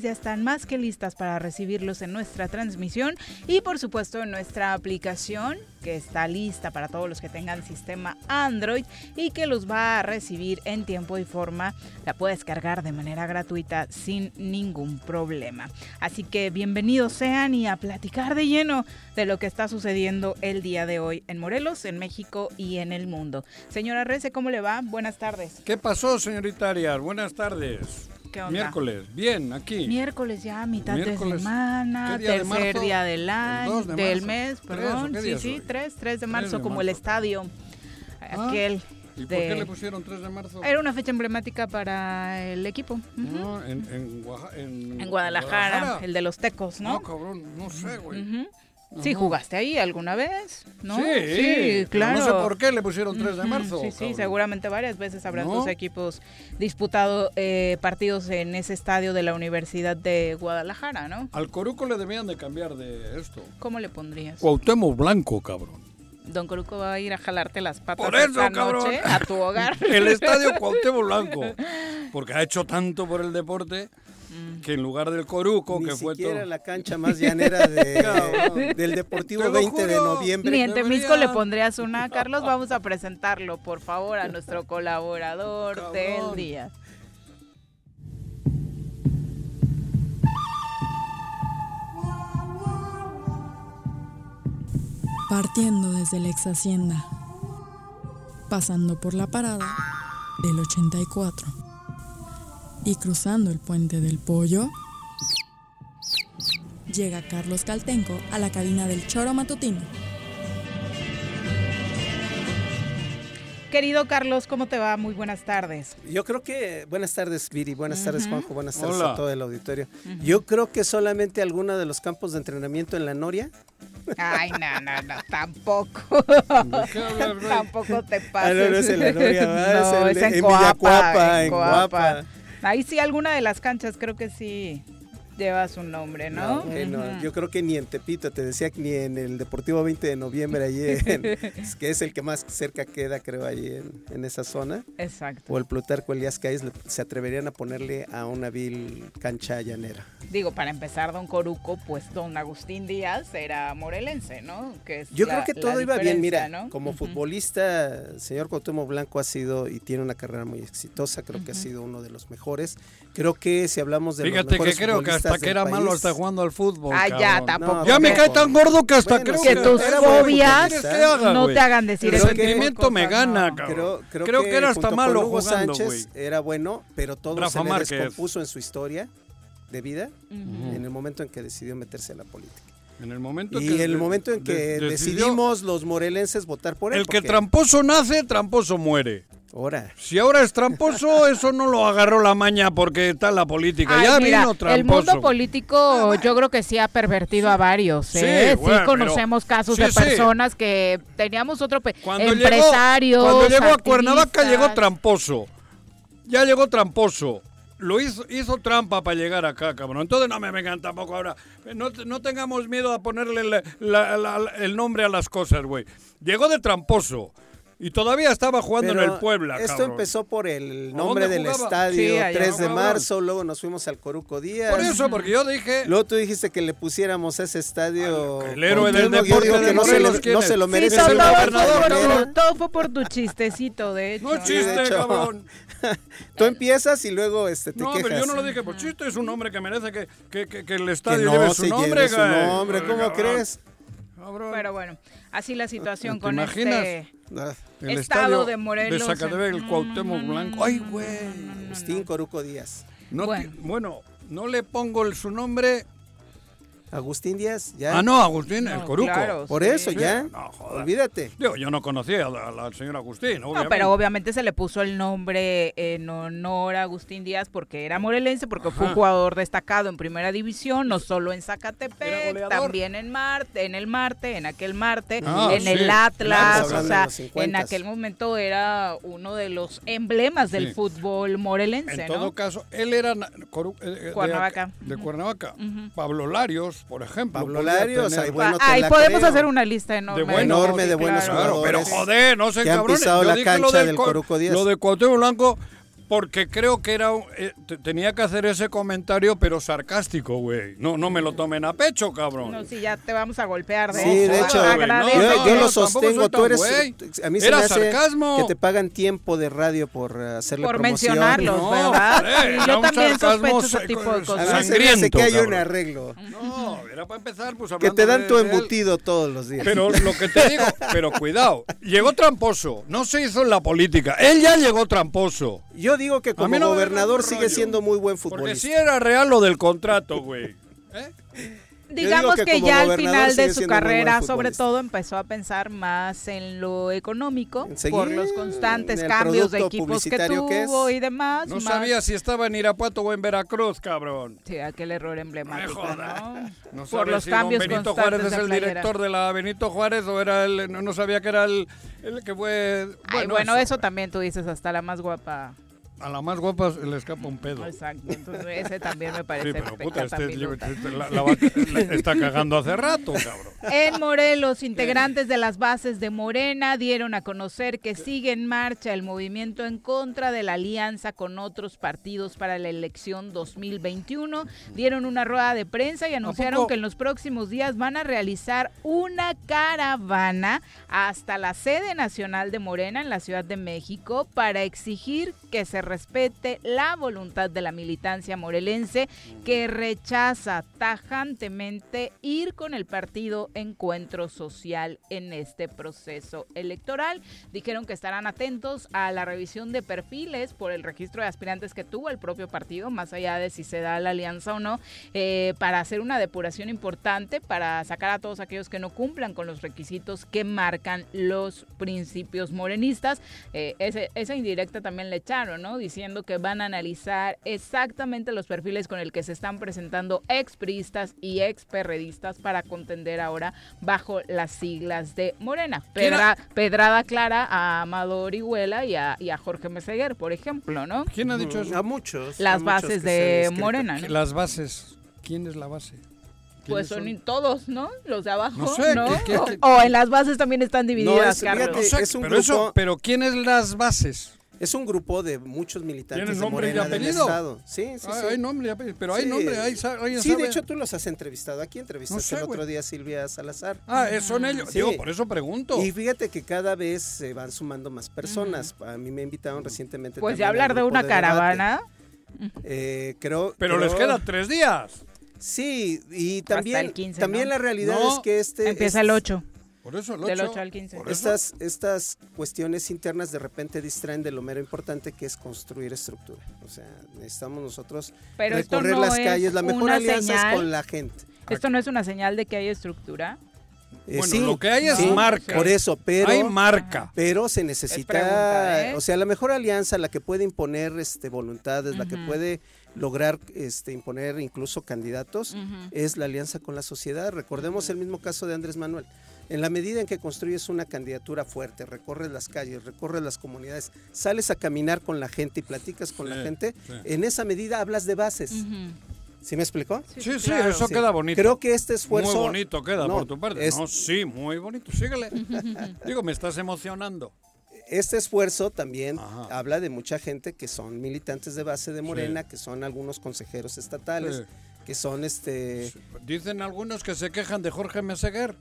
ya están más que listas para recibirlos en nuestra transmisión y por supuesto en nuestra aplicación que está lista para todos los que tengan sistema Android y que los va a recibir en tiempo y forma. La puedes cargar de manera gratuita sin ningún problema. Así que bienvenidos sean y a platicar de lleno de lo que está sucediendo el día de hoy en Morelos, en México y en el mundo. Señora Rece, ¿cómo le va? Buenas tardes. ¿Qué pasó, señorita Arias? Buenas tardes. ¿Qué onda? Miércoles, bien, aquí. Miércoles ya, mitad Miércoles. de semana, ¿Qué día de tercer día del El año, 2 de del mes, ¿Tres perdón. Sí, sí, hoy? 3, 3 de marzo, de como el estadio. Ah, Aquel. ¿Y por qué le pusieron 3 de marzo? Era una fecha emblemática para el equipo. No, en, en, Oaxa- en, En Guadalajara, el de los tecos, No, ¿no? cabrón, no sé, güey. Sí, jugaste ahí alguna vez, ¿no? Sí, sí, claro. No sé por qué le pusieron 3 de marzo. Sí, sí, cabrón. seguramente varias veces habrán ¿No? tus equipos disputado eh, partidos en ese estadio de la Universidad de Guadalajara, ¿no? Al Coruco le debían de cambiar de esto. ¿Cómo le pondrías? Cuauhtémoc Blanco, cabrón. Don Coruco va a ir a jalarte las patas Por eso, esta cabrón. noche a tu hogar. El estadio Cuauhtémoc Blanco. Porque ha hecho tanto por el deporte que en lugar del Coruco, Ni que fue siquiera todo... la cancha más llanera de- del Deportivo Te lo 20 de noviembre. Ni en. Temisco le pondrías una. Carlos, vamos a presentarlo, por favor, a nuestro colaborador Cabrón. del día. Partiendo desde la ex hacienda, pasando por la parada del 84 y cruzando el puente del pollo, llega Carlos Caltenco a la cabina del choro matutino. Querido Carlos, ¿cómo te va? Muy buenas tardes. Yo creo que, buenas tardes Viri, buenas tardes Juanjo, buenas tardes Hola. a todo el auditorio. Yo creo que solamente alguno de los campos de entrenamiento en la Noria. Ay, no, no, no, tampoco. Tampoco te Ah, pases. no, no es en la Noria, ¿verdad? No, es es en, en en Coapa, Villacuapa, en en Coapa. Ahí sí, alguna de las canchas creo que sí lleva su nombre, ¿no? No, que no, Ujú. yo creo que ni en Tepito, te decía que ni en el Deportivo 20 de noviembre, allí en- que es el que más cerca queda, creo, allí en, en esa zona. Exacto. O el Plutarco Elías Calles le- se atreverían a ponerle a una vil cancha llanera. Digo, para empezar, don Coruco, pues don Agustín Díaz era morelense, ¿no? Que es Yo la- creo que todo iba bien, mira, ¿no? como Ujú. futbolista, el señor Cuauhtémoc Blanco ha sido y tiene una carrera muy exitosa, creo que ha sido uno de los mejores. Creo que si hablamos de los Fíjate que creo que hasta que era malo hasta jugando al fútbol. Ah, ya, tampoco. No, Ya me cae tan gordo que hasta Bueno, creo que que tus fobias futbolista. ¿Quieres que haga, no te hagan decir El tipo de sentimiento me gana, no. cabrón. Creo, creo, Creo que era hasta malo Hugo jugando, Sánchez era bueno, pero todo Rafa se le Márquez. descompuso en su historia de vida en el momento en que decidió meterse a la política. En el momento Y que en el de- momento en que de- decidimos los morelenses votar por él. El que tramposo nace, tramposo muere. Ahora, Si ahora es tramposo, eso no lo agarró la maña porque está la política. Ay, ya mira, vino tramposo. el mundo político yo creo que sí ha pervertido a varios, Sí, ¿eh? Sí, bueno, conocemos pero- casos sí, de sí. personas que teníamos otro Cuando empresarios, llegó, cuando llegó a Cuernavaca llegó tramposo. Ya llegó tramposo. Lo hizo, hizo trampa para llegar acá, cabrón. Entonces no me vengan tampoco ahora. No, no tengamos miedo a ponerle el nombre a las cosas, güey. Llegó de tramposo. Y todavía estaba jugando pero en el Puebla, Esto cabrón. empezó por el ¿A nombre del jugaba? estadio, Sí, allá. 3 de Cabrón. marzo, luego nos fuimos al Coruco Díaz. Por eso, porque yo dije... Luego tú dijiste que le pusiéramos a ese estadio. El héroe del yo deporte digo de que no se, lo, ¿quién no se lo Sí, todo, el todo fue por tu, todo fue por tu chistecito, de hecho. No chiste, hecho. cabrón. Tú empiezas y luego este, te No, quejas. pero yo no lo dije por chiste. Es un hombre que merece que, que, que, que el Que estadio no lleve se su lleve nombre, su güey. nombre, ¿cómo Cabrón. crees? Cabrón. Pero bueno, así la situación ¿Te con imaginas? este El estado estadio de Morelos. De Zacatepec, el Cuauhtémoc mm, Blanco. Ay, güey. Agustín Coruco Díaz. No Bueno. bueno. bueno, no le pongo el- su nombre. Agustín Díaz, ya. Ah, no, Agustín, el Coruco. claro. Por Sí. eso, ya. No, joder. Olvídate. Digo, yo no conocía a la, a la señora Agustín, No, obviamente. pero obviamente se le puso el nombre en honor a Agustín Díaz porque era morelense, porque fue un jugador destacado en primera división, no solo en Zacatepec, también en Marte, en el Marte, en aquel Marte, Ah, en sí. el Atlas, o sea, en 50s. aquel momento era uno de los emblemas del Sí. fútbol morelense, En ¿no? todo caso, él era na- Coru- eh, de- Cuernavaca. De, Cuernavaca. Pablo Larios, por ejemplo. Pablo Larios, tener- ahí bueno, te Ahí podemos creo. hacer una lista enorme. De bueno, enorme de buenos Claro, pero jugadores joder, no sé, que han cabrones. pisado Yo la cancha lo del del Co- Coruco Díaz. Lo de Cuauhtémoc Blanco porque creo que era un- eh, te- tenía que hacer ese comentario, pero sarcástico, güey. No, no me lo tomen a pecho, cabrón. No, si ya te vamos a golpear de Sí, eso. de hecho, güey, no, yo, no, yo no, lo sostengo, tú eres... güey. A mí se Era me hace sarcasmo. que te pagan tiempo de radio por eh, hacerle Por promoción. mencionarlos, No, ¿verdad? eh, Sí, era yo también sospecho ese tipo de A mí cosas. se me hace que hay un arreglo. No, era para empezar, pues Que hablando te dan de- tu embutido todos los días. Pero lo que te digo, pero cuidado, llegó tramposo, no se hizo en la política, él ya llegó tramposo. Yo digo que como no gobernador sigue rollo. siendo muy buen Porque futbolista. si era real lo del contrato, güey. ¿Eh? Digamos que ya al final de su carrera, sobre todo, empezó a pensar más en lo económico, seguir por los constantes cambios de equipos que tuvo y demás. No más- sabía si estaba en Irapuato o en Veracruz, cabrón. Sí, aquel error emblemático. ¿no? No por sabía los si don cambios Benito constantes Juárez es el playera. director de la Benito Juárez o era el... No, no sabía que era el, el que fue... Ay, bueno, eso también tú dices, hasta la más guapa. A la más guapa le escapa un pedo. Exacto, entonces ese también me Sí, parece pero puta, este, este- la, la la está cagando hace rato, cabrón. En Morelos, integrantes de las bases de Morena dieron a conocer que sigue en marcha el movimiento en contra de la alianza con otros partidos para la elección 2021. Dieron una rueda de prensa y anunciaron que en los próximos días van a realizar una caravana hasta la sede nacional de Morena en la Ciudad de México para exigir que se respete la voluntad de la militancia morelense que rechaza tajantemente ir con el partido Encuentro Social en este proceso electoral. Dijeron que estarán atentos a la revisión de perfiles por el registro de aspirantes que tuvo el propio partido, más allá de si se da la alianza o no, eh, para hacer una depuración importante, para sacar a todos aquellos que no cumplan con los requisitos que marcan los principios morenistas. Eh, ese- esa indirecta también le echaron, ¿no? Diciendo que van a analizar exactamente los perfiles con el que se están presentando expriistas y experredistas para contender ahora bajo las siglas de Morena. ¿Quién Pedra- pedrada clara a Amado Orihuela y a, y a Jorge Meseguer, por ejemplo, ¿no? ¿Quién ha dicho eso? A muchos. a Las muchos bases de. Morena, ¿no? Las bases. ¿Quién es la base? Pues son todos, ¿no? Los de abajo, No sé, ¿no? ¿qué- qué- O- qué- O, en las bases también están divididas, es- Carlos. fíjate, No sé, es un pero, eso, pero ¿quién es las bases? Es un grupo de muchos militantes ¿Tienen de nombre y Morena del apellido? estado. Sí, sí, Ah, sí. Hay nombre, y apellido, pero hay Sí. nombre, hay, alguien Sí, de hecho tú los has entrevistado. Aquí entrevistaste No sé, el otro güey. día a Silvia Salazar. Ah, eh, son ellos. Sí. Digo, por eso pregunto. Y fíjate que cada vez se van sumando más personas. A mí me invitaron recientemente. Pues ya hablar de una caravana. Eh, creo, pero les quedan tres días. Sí, y también, el 15, también ¿no? la realidad No, es que este Empieza es- el 8. Por eso el Del 8. 8 al 15. Por eso. Estas, estas cuestiones internas de repente distraen de lo mero importante que es construir estructura. O sea, necesitamos nosotros Pero recorrer no las es calles. La mejor alianza es con la gente. Esto no es una señal de que hay estructura. Eh, Bueno, sí, lo que hay es sí, marca. Por eso, pero... hay marca. Pero se pregunta, necesita, ¿eh? o sea, la mejor alianza, la que puede imponer este voluntades, la que puede lograr este imponer incluso candidatos, es la alianza con la sociedad. Recordemos el mismo caso de Andrés Manuel. En la medida en que construyes una candidatura fuerte, recorres las calles, recorres las comunidades, sales a caminar con la gente y platicas con Sí, la gente, sí. en esa medida hablas de bases. ¿Sí me explicó? Sí, sí, claro. eso Sí. queda bonito. Creo que este esfuerzo... Muy bonito queda No, por tu parte. es- No, sí, muy bonito. Síguele. Digo, me estás emocionando. Este esfuerzo también Ajá. habla de mucha gente que son militantes de base de Morena, Sí. que son algunos consejeros estatales, Sí. que son este... Dicen algunos que se quejan de Jorge Meseguer.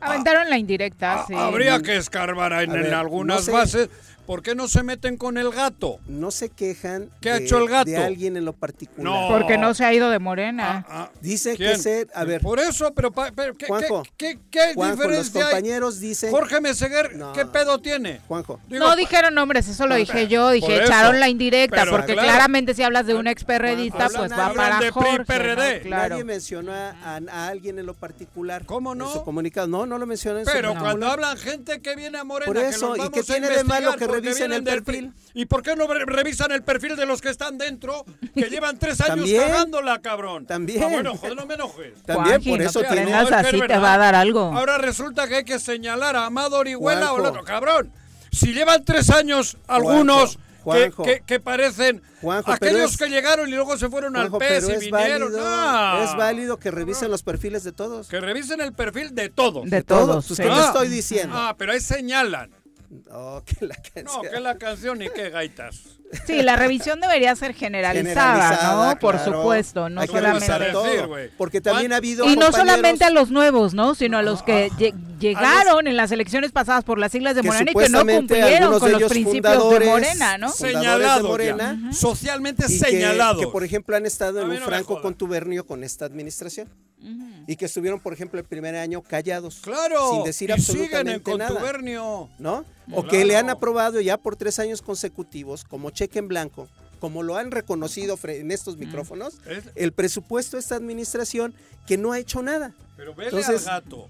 Aventaron la indirecta, Ah, sí. Habría que escarbar en, ver, en algunas no sé. bases. ¿Por qué no se meten con el gato? No se quejan ¿Qué ha de, hecho el gato? de alguien en lo particular. No. Porque no se ha ido de Morena. Ah, ah, ¿quién? que ser... A ver, Por eso, pero, ¿qué, Juanjo, qué, qué- qué Juanjo, los diferencia hay? compañeros dicen... Jorge Meseguer, No. ¿qué pedo tiene? Juanjo, Digo, no dijeron nombres, eso lo Por dije yo, dije eso. echaron la indirecta, Pero, porque claro. claramente si hablas de un experredista, Hablan- pues va para de Jorge, ¿no? PRD. Claro. nadie mencionó a, a- a alguien en lo particular. ¿Cómo no? En su comunicado. No, no lo mencionó en su Pero cuando hablan gente que viene a Morena, Por que eso, los ¿y vamos qué a tiene de malo investigar que vienen el perfil? ¿Y por qué no re- revisan el perfil de los que están dentro, que llevan tres años También. cagándola, cabrón? También. Ah, bueno, joder, no me enojes. También, Juanji, por no eso te tiene... No, es que así, te va a dar algo. Ahora resulta que hay que señalar a Amado Orihuela o el otro. Cabrón, si llevan tres años algunos que, Juanjo. que- que parecen Juanjo, aquellos es- que llegaron y luego se fueron Juanjo, al PES y es vinieron. válido, No. es válido que revisen los perfiles de todos. Que revisen el perfil de todos. De todos, Pues, sí. ¿qué te Ah. estoy diciendo? Ah, pero ahí señalan. Oh, que la No, canción. que la canción y qué gaitas. Sí, la revisión debería ser generalizada, Generalizada, ¿no? Por claro. supuesto, no Hay que solamente- todo, porque también ha habido Y no solamente a los nuevos, ¿no? Sino a los que lle- llegaron en las elecciones pasadas por las siglas de Morena y que no cumplieron con los principios de Morena, ¿no? Señalados. Morena. Socialmente señalados. que, por ejemplo han estado en un no franco contubernio con esta administración y que estuvieron, por ejemplo, el primer año callados, Claro. sin decir y siguen en absolutamente nada. contubernio. ¿no? O Claro. que le han aprobado ya por tres años consecutivos como cheque en blanco, como lo han reconocido en estos micrófonos, Es- el presupuesto de esta administración que no ha hecho nada. Pero vele Entonces, al gato.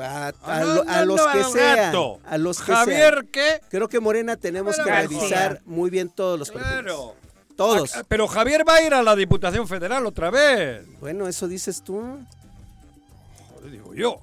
A, a Ah, lo- no, a no, los no, que gato. a los que Javier, sean. ¿qué? Creo que Morena tenemos Pero que García. revisar muy bien todos los perfiles. Claro. Todos. Ah, Pero Javier va a ir a la Diputación Federal otra vez. Bueno, eso dices tú. Joder, digo yo.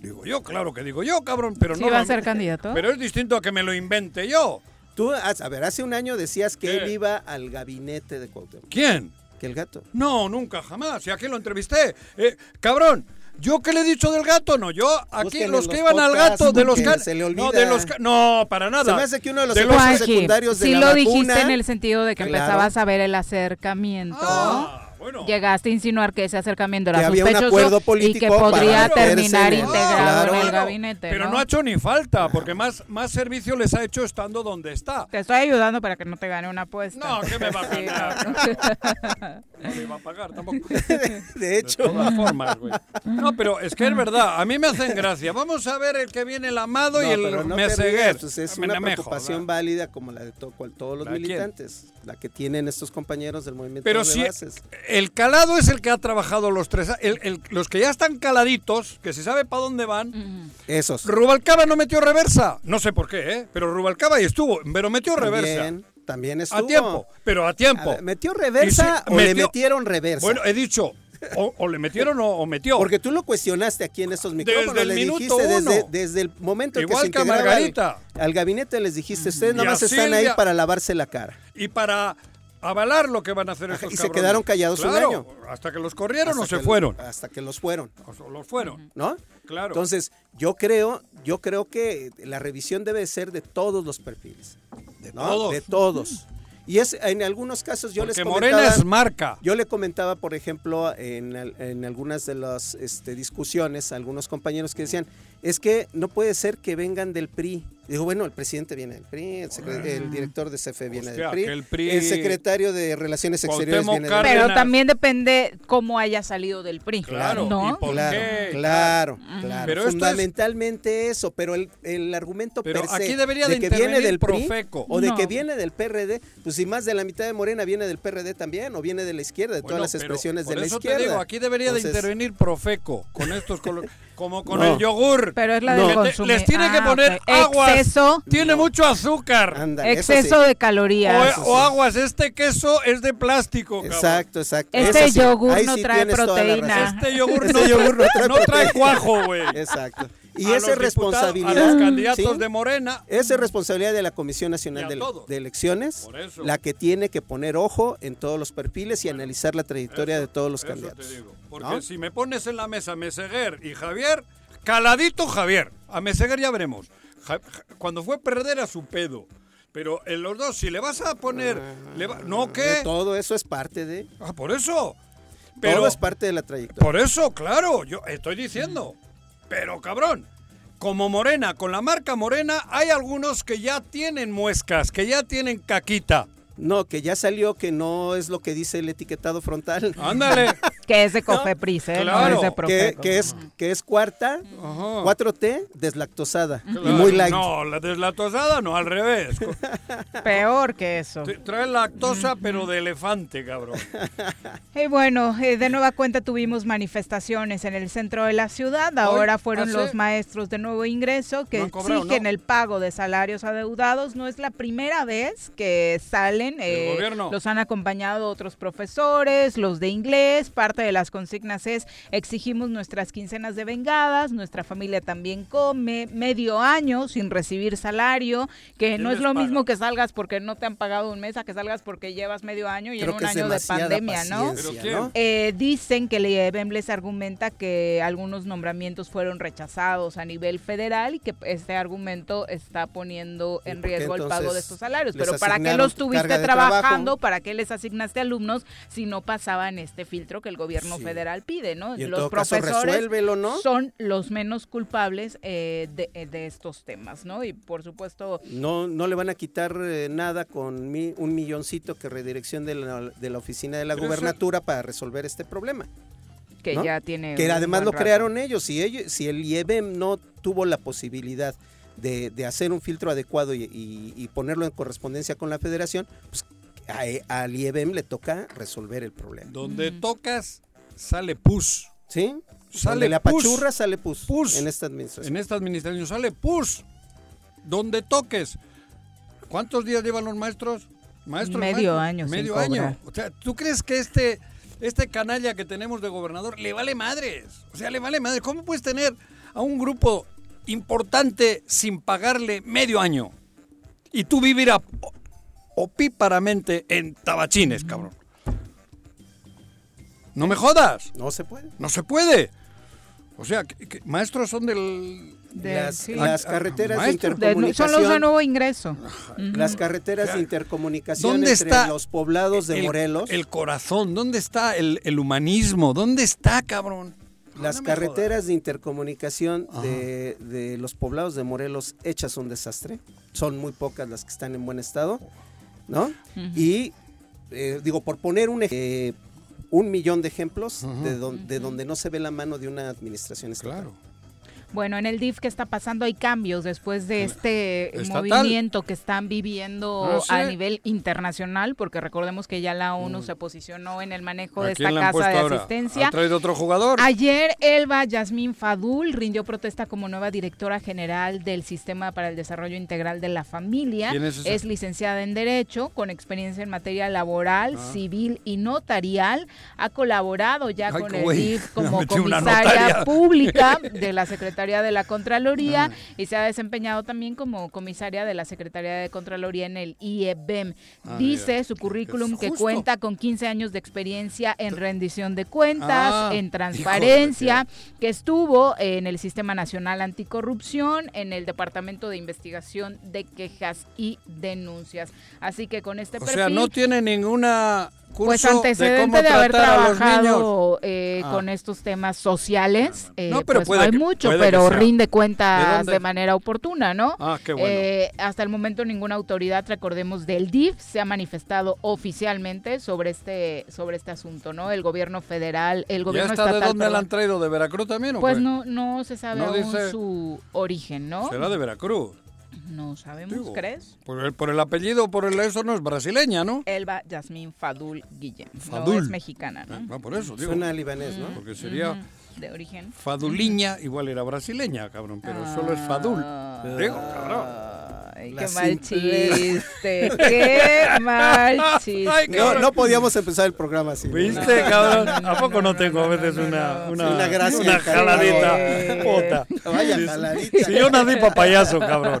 Digo yo, claro que digo yo, cabrón, pero ¿Sí no. va a ser candidato? Pero es distinto a que me lo invente yo. Tú, a ver, hace un año decías que ¿Qué? él iba al gabinete de Cuauhtémoc, ¿Quién? que el gato. No, nunca, jamás. Y aquí lo entrevisté. Eh, cabrón, ¿yo qué le he dicho del gato? No, yo aquí Busquen los que los iban al gato, de los se le No, olvida. de los No, para nada. Se me hace que uno de los De secundarios de sí la lo vacuna... dijiste en el sentido de que Claro. empezabas a ver el acercamiento. Ah, bueno. Llegaste a insinuar que ese acercamiento Que era había un sospechoso acuerdo y político que para podría terminar en integrado Claro. en el Claro, gabinete. Pero ¿no? no ha hecho ni falta, porque más, más servicio les ha hecho estando donde está. Te estoy ayudando para que no te gane una apuesta. No, ¿qué me va a ganar? No me va a pagar tampoco. De De hecho, todas formas, güey. No, pero es que es verdad, a mí me hacen gracia. Vamos a ver el que viene el amado y el no Meseguer. pues es Me- una me preocupación válida como la de to- cual- todos los ¿La de quién? militantes, la que tienen estos compañeros del movimiento Pero de si bases. El calado es el que ha trabajado los tres, el- el- los que ya están caladitos, que se sabe para dónde van. Esos. Rubalcaba no metió reversa, no sé por qué, ¿eh? pero Rubalcaba ahí estuvo, pero metió reversa. También, también estuvo. A tiempo, pero a A tiempo. ver, ¿Metió reversa sí, o le metieron reversa? Bueno, he dicho, o, o le metieron o, o metió. Porque tú lo cuestionaste aquí en estos micrófonos. Desde el le minuto dijiste desde, uno. desde el momento Igual que se integraba al, Margarita. al gabinete, les dijiste, ustedes Y nomás están ahí para lavarse la cara. y para avalar lo que van a hacer Ajá, estos y se quedaron callados un año. Hasta que los corrieron o se fueron. Hasta que los fueron, O los fueron, ¿no? claro. Entonces, yo creo, yo creo que la revisión debe ser de todos los perfiles. de ¿no? todos. De todos. Y es en algunos casos yo Porque les Morena comentaba, es marca. yo le comentaba, por ejemplo, en, en algunas de las este, discusiones a algunos compañeros que decían, es que no puede ser que vengan del PRI. Digo, bueno, el presidente viene del PRI, el, secre- el director de CFE viene Hostia, del PRI, que el PRI el secretario de Relaciones Exteriores Cuauhtémoc viene del PRI. Cárdenas. Pero también depende cómo haya salido del PRI. Claro, ¿no? y por Claro, qué? claro, claro. Pero esto es- Fundamentalmente eso, pero el, el argumento Pero per se aquí debería de de que viene intervenir del PRI Profeco. o de No. que viene del PRD, pues si más de la mitad de Morena viene del PRD también o viene de la izquierda, de Bueno, todas las pero expresiones por de la eso izquierda. Te digo, aquí debería de intervenir Profeco con estos colores, como con No. el yogur. Pero es la No. Que consumir. les tiene que Ah, poner ok. aguas. Exceso, Tiene No. mucho azúcar. exceso sí. de calorías. O, o aguas, este queso es de plástico. Exacto, exacto. Este Eso yogur no trae proteína. Este yogur, Este no, yogur trae no trae cuajo, güey. Exacto. Y esa responsabilidad. A los candidatos ¿sí? de Morena. Esa es responsabilidad de la Comisión Nacional de, de Elecciones, la que tiene que poner ojo en todos los perfiles y analizar la trayectoria Eso- de todos los eso candidatos. te digo. Porque ¿no? si me pones en la mesa Meseguer y Javier, caladito Javier. A Meseguer ya veremos. Ja- ja- cuando fue perder a su pedo. Pero en los dos, si le vas a poner. le va- ¿No qué? Eh, Todo eso es parte de. Ah, por eso. Pero, todo es parte de la trayectoria. por eso, claro, yo estoy diciendo. Pero cabrón, como Morena, con la marca Morena, hay algunos que ya tienen muescas, que ya tienen caquita. No, que ya salió que no es lo que dice el etiquetado frontal. Ándale. Que es de Cofepris, ¿eh? Claro. No es de que, que es, que es cuarta, Ajá. 4T, deslactosada. Y muy light. No, la deslatosada no, al revés. Peor que eso. Trae lactosa, pero de elefante, cabrón. Y bueno, eh, de nueva cuenta tuvimos manifestaciones en el centro de la ciudad. Ahora fueron los maestros de nuevo ingreso que No han cobrado, exigen ¿no? el pago de salarios adeudados. No es la primera vez que salen. Eh, gobierno. los han acompañado otros profesores, los de inglés, parte de las consignas es exigimos nuestras quincenas de vengadas, nuestra familia también come, medio año sin recibir salario, que no es lo mismo que salgas porque no te han pagado un mes a que salgas porque llevas medio año y en un año de pandemia, ¿no? Eh, dicen que IEBEM les argumenta que algunos nombramientos fueron rechazados a nivel federal y que este argumento está poniendo en riesgo el pago de estos salarios. Pero ¿para qué los tuviste trabajando? ¿Para qué les asignaste alumnos si no pasaban este filtro que el gobierno federal pide, ¿no? los profesores ¿no? son los menos culpables eh, de, estos temas, ¿no? Y por supuesto... No, no le van a quitar eh, nada con un milloncito que redirección de la, de la oficina de la gubernatura para resolver este problema que ya tiene. Que además lo crearon ellos. Si, ellos. si el IEBEM no tuvo la posibilidad de, hacer un filtro adecuado y, ponerlo en correspondencia con la federación, pues al IEBEM le toca resolver el problema. Donde tocas, sale pus. ¿Sí? Sale la pachurra, sale pus, pus. En esta administración. En esta administración sale pus. Donde toques. ¿Cuántos días llevan los maestros? Maestros, medio año. Medio año. O sea, ¿tú crees que este este canalla que tenemos de gobernador le vale madres. O sea, le vale madres. ¿Cómo puedes tener a un grupo importante sin pagarle medio año? Y tú vivir a, opíparamente en tabachines, cabrón. No me jodas. No se puede. No se puede. O sea, maestros son del... las, carreteras de intercomunicación. son los de nuevo ingreso. Las carreteras de intercomunicación ¿dónde entre está los poblados de Morelos. El corazón, ¿dónde está el, humanismo? ¿Dónde está, cabrón? Las carreteras de intercomunicación de, de, los poblados de Morelos hechas un desastre. Son muy pocas las que están en buen estado, ¿no? Y eh, digo, por poner un ejemplo, un millón de ejemplos de, de, donde no se ve la mano de una administración estatal. Claro. Bueno, en el DIF que está pasando hay cambios después de este movimiento que están viviendo a nivel internacional, porque recordemos que ya la ONU mm. se posicionó en el manejo de esta casa de asistencia. ¿Ha traído otro jugador? Ayer Elba Yasmín Fadul rindió protesta como nueva directora general del Sistema para el Desarrollo Integral de la Familia. es, licenciada en Derecho, con experiencia en materia laboral, ah. civil y notarial. Ha colaborado ya con el DIF como comisaria pública de la Secretaría de la Contraloría ah. y se ha desempeñado también como comisaria de la Secretaría de Contraloría en el IEBEM. Ah, Dice su currículum que cuenta con 15 años de experiencia en rendición de cuentas, ah, en transparencia, que estuvo en el Sistema Nacional Anticorrupción, en el Departamento de Investigación de Quejas y Denuncias. Así que con este o sea, no tiene ninguna pues antecedente de, haber trabajado eh, ah. con estos temas sociales, eh, no, pero pues hay mucho, pero rinde cuentas de, manera oportuna, ¿no? Ah, qué bueno. Eh, hasta el momento ninguna autoridad, recordemos, del DIF se ha manifestado oficialmente sobre este sobre este asunto, ¿no? El gobierno federal, el gobierno ¿Ya está de dónde la han traído? ¿De Veracruz también o Pues no no se sabe aún su origen, ¿no? Será de Veracruz. No sabemos, ¿crees? Por el, por el apellido, por el eso no es brasileña, ¿no? Elba Yasmín Fadul Guillén. Fadul. No es mexicana, ¿no? Ah, por eso, digo. Suena libanés, ¿no? Porque sería... De origen. Faduliña, igual era brasileña, cabrón, pero solo es Fadul. Ah. Digo, cabrón. Ay, qué mal chiste, qué mal chiste. no, no, podíamos empezar el programa así. ¿Viste, cabrón? ¿A poco no tengo a veces una, una, una, gracia, una jaladita? Puta. Vaya jaladita. Si yo nací pa' payaso, cabrón.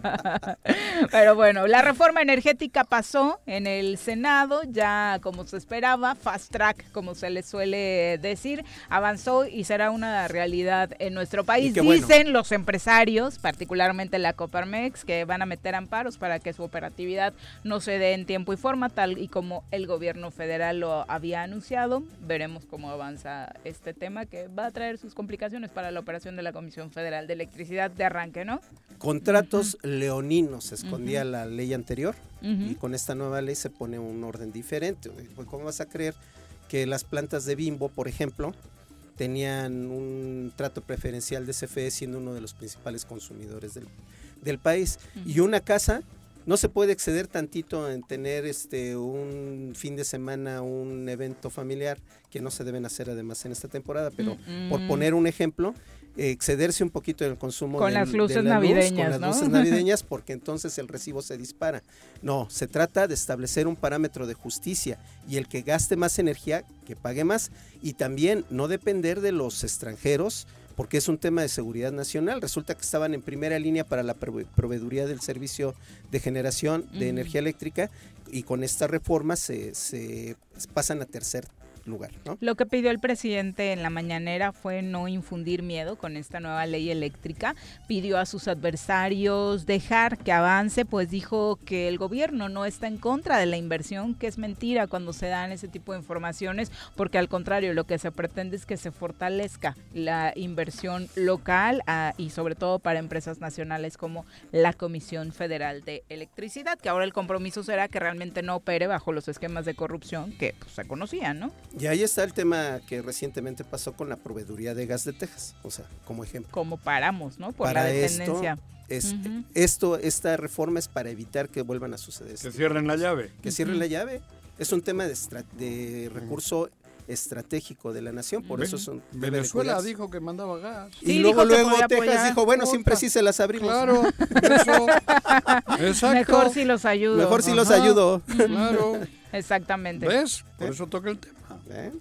Pero bueno, la reforma energética pasó en el Senado, ya como se esperaba, fast track, como se le suele decir, avanzó y será una realidad en nuestro país. Dicen los empresarios, particularmente la Coparmex, que van a meter a paros para que su operatividad no se dé en tiempo y forma, tal y como el gobierno federal lo había anunciado. Veremos cómo avanza este tema que va a traer sus complicaciones para la operación de la Comisión Federal de Electricidad de arranque, ¿no? Contratos leoninos, escondía la ley anterior y con esta nueva ley se pone un orden diferente. Pues, ¿Cómo vas a creer que las plantas de Bimbo, por ejemplo, tenían un trato preferencial de CFE siendo uno de los principales consumidores del, del país. Y una casa no se puede exceder tantito en tener este un fin de semana, un evento familiar, que no se deben hacer además en esta temporada, pero por Mm, mm. poner un ejemplo, excederse un poquito en el consumo Con del- las de luces la luz, navideñas, con las ¿no? luces navideñas, porque entonces el recibo se dispara. No, se trata de establecer un parámetro de justicia y el que gaste más energía, que pague más, y también no depender de los extranjeros, porque es un tema de seguridad nacional. Resulta que estaban en primera línea para la prove- proveeduría del servicio de generación de energía eléctrica y con esta reforma se, se pasan a tercer lugar. ¿no? Lo que pidió el presidente en la mañanera fue no infundir miedo con esta nueva ley eléctrica. Pidió a sus adversarios dejar que avance, pues dijo que el gobierno no está en contra de la inversión, que es mentira cuando se dan ese tipo de informaciones, porque al contrario, lo que se pretende es que se fortalezca la inversión local ah, y sobre todo para empresas nacionales como la Comisión Federal de Electricidad, que ahora el compromiso será que realmente no opere bajo los esquemas de corrupción que pues, se conocían, ¿no? Y ahí está el tema que recientemente pasó con la proveeduría de gas de Texas, o sea, como ejemplo. como paramos, ¿no? Por Para la esto, dependencia. Es, Ujú. esto, esta reforma es para evitar que vuelvan a suceder. Que este cierren la llave. que cierren la llave. Es un tema de, recurso estratégico de la nación, por eso son Venezuela dijo que mandaba gas. Y luego luego Texas apoyar. dijo, bueno, Puta. siempre sí se las abrimos. Claro, eso. Exacto. Mejor si los ayudo. Mejor si los ayudo. Claro. Exactamente. ¿Ves? Por eso toca el tema.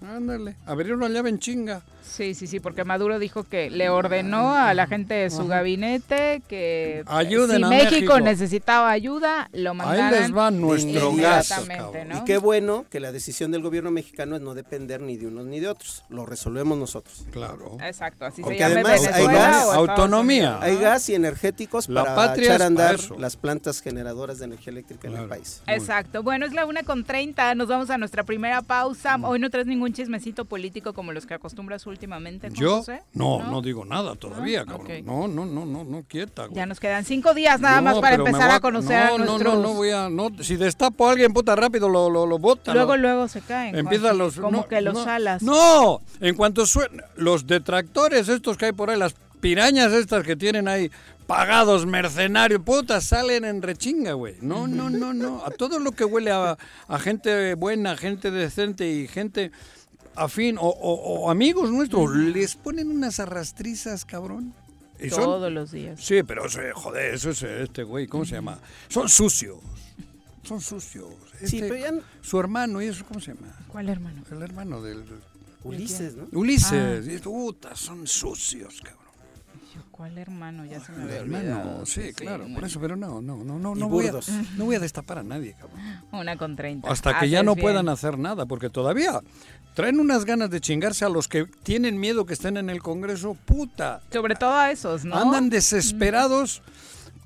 Ándale. Abrir una llave en chinga. Sí, sí, sí, porque Maduro dijo que le ordenó a la gente de su gabinete que Ayuden si a México, México. necesitaba ayuda, lo Ahí mandaran. les va nuestro gas. inmediatamente, cabrón. ¿no? Y qué bueno que la decisión del gobierno mexicano es no depender ni de unos ni de otros. Lo resolvemos nosotros. Claro. Exacto, así Porque se llama además hay gas, o autonomía. Unidos, Hay gas y energéticos La para echar a andar eso. las plantas generadoras de energía eléctrica en el Claro. país. Exacto. Bueno, es la una con 30. Nos vamos a nuestra primera pausa. Hoy no traes ningún chismecito político como los que acostumbras últimamente, Juan ¿Yo? José? No, no, digo nada todavía, cabrón. No, no, no, no, no, quieta. güey. Ya nos quedan cinco días nada No, más para empezar voy a conocer no, a no, nuestros... No, no, voy a... No, si destapo a alguien, puta, rápido lo, lo, lo bota. Luego, lo- luego se caen. Empiezan los... Como no, que los no, alas. No, en cuanto suena... Los detractores estos que hay por ahí, las pirañas estas que tienen ahí pagados, mercenarios, puta, salen en rechinga, güey. No, no, no, no. A todo lo que huele a, a gente buena, gente decente y gente afín o, o- o amigos nuestros, les ponen unas arrastrizas, cabrón. Y son- Todos los días. Sí, pero eso, es- joder, eso es este güey, ¿cómo se llama? Son sucios. Son sucios. Sí, Este, pero ya no- Su hermano, ¿y eso cómo se llama? ¿Cuál hermano? El hermano del... Ulises, ¿no? Ulises. Ah. Y, puta, son sucios, cabrón. ¿Cuál hermano? Ya se me El había hermano, olvidado. sí, claro, por bueno. eso, pero no, no, no, no, no voy, a, burdos. no voy a destapar a nadie, cabrón. Una con 30. Hasta que ya Haces no bien. puedan hacer nada, porque todavía traen unas ganas de chingarse a los que tienen miedo que estén en el Congreso, puta. Sobre todo a esos, ¿no? Andan desesperados.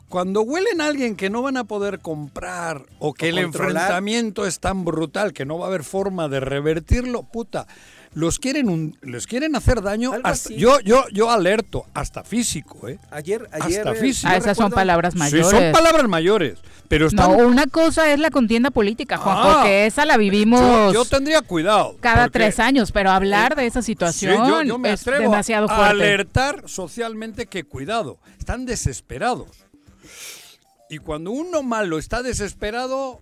Cuando huelen a alguien que no van a poder comprar o que O el controlar. enfrentamiento es tan brutal que no va a haber forma de revertirlo, puta, los quieren un, les quieren hacer daño. Hasta- yo, yo, yo alerto, hasta físico, ¿eh? Ayer, ayer. Hasta eh, físico. Ah, esas son palabras Sí, mayores. son palabras mayores, pero están. No, una cosa es la contienda política, Juan, Ah. porque esa la vivimos yo tendría cuidado. cada porque- tres años, pero hablar de esa Sí, situación yo, yo me es atrevo demasiado a fuerte. alertar socialmente que cuidado, están desesperados. Y cuando uno malo está desesperado,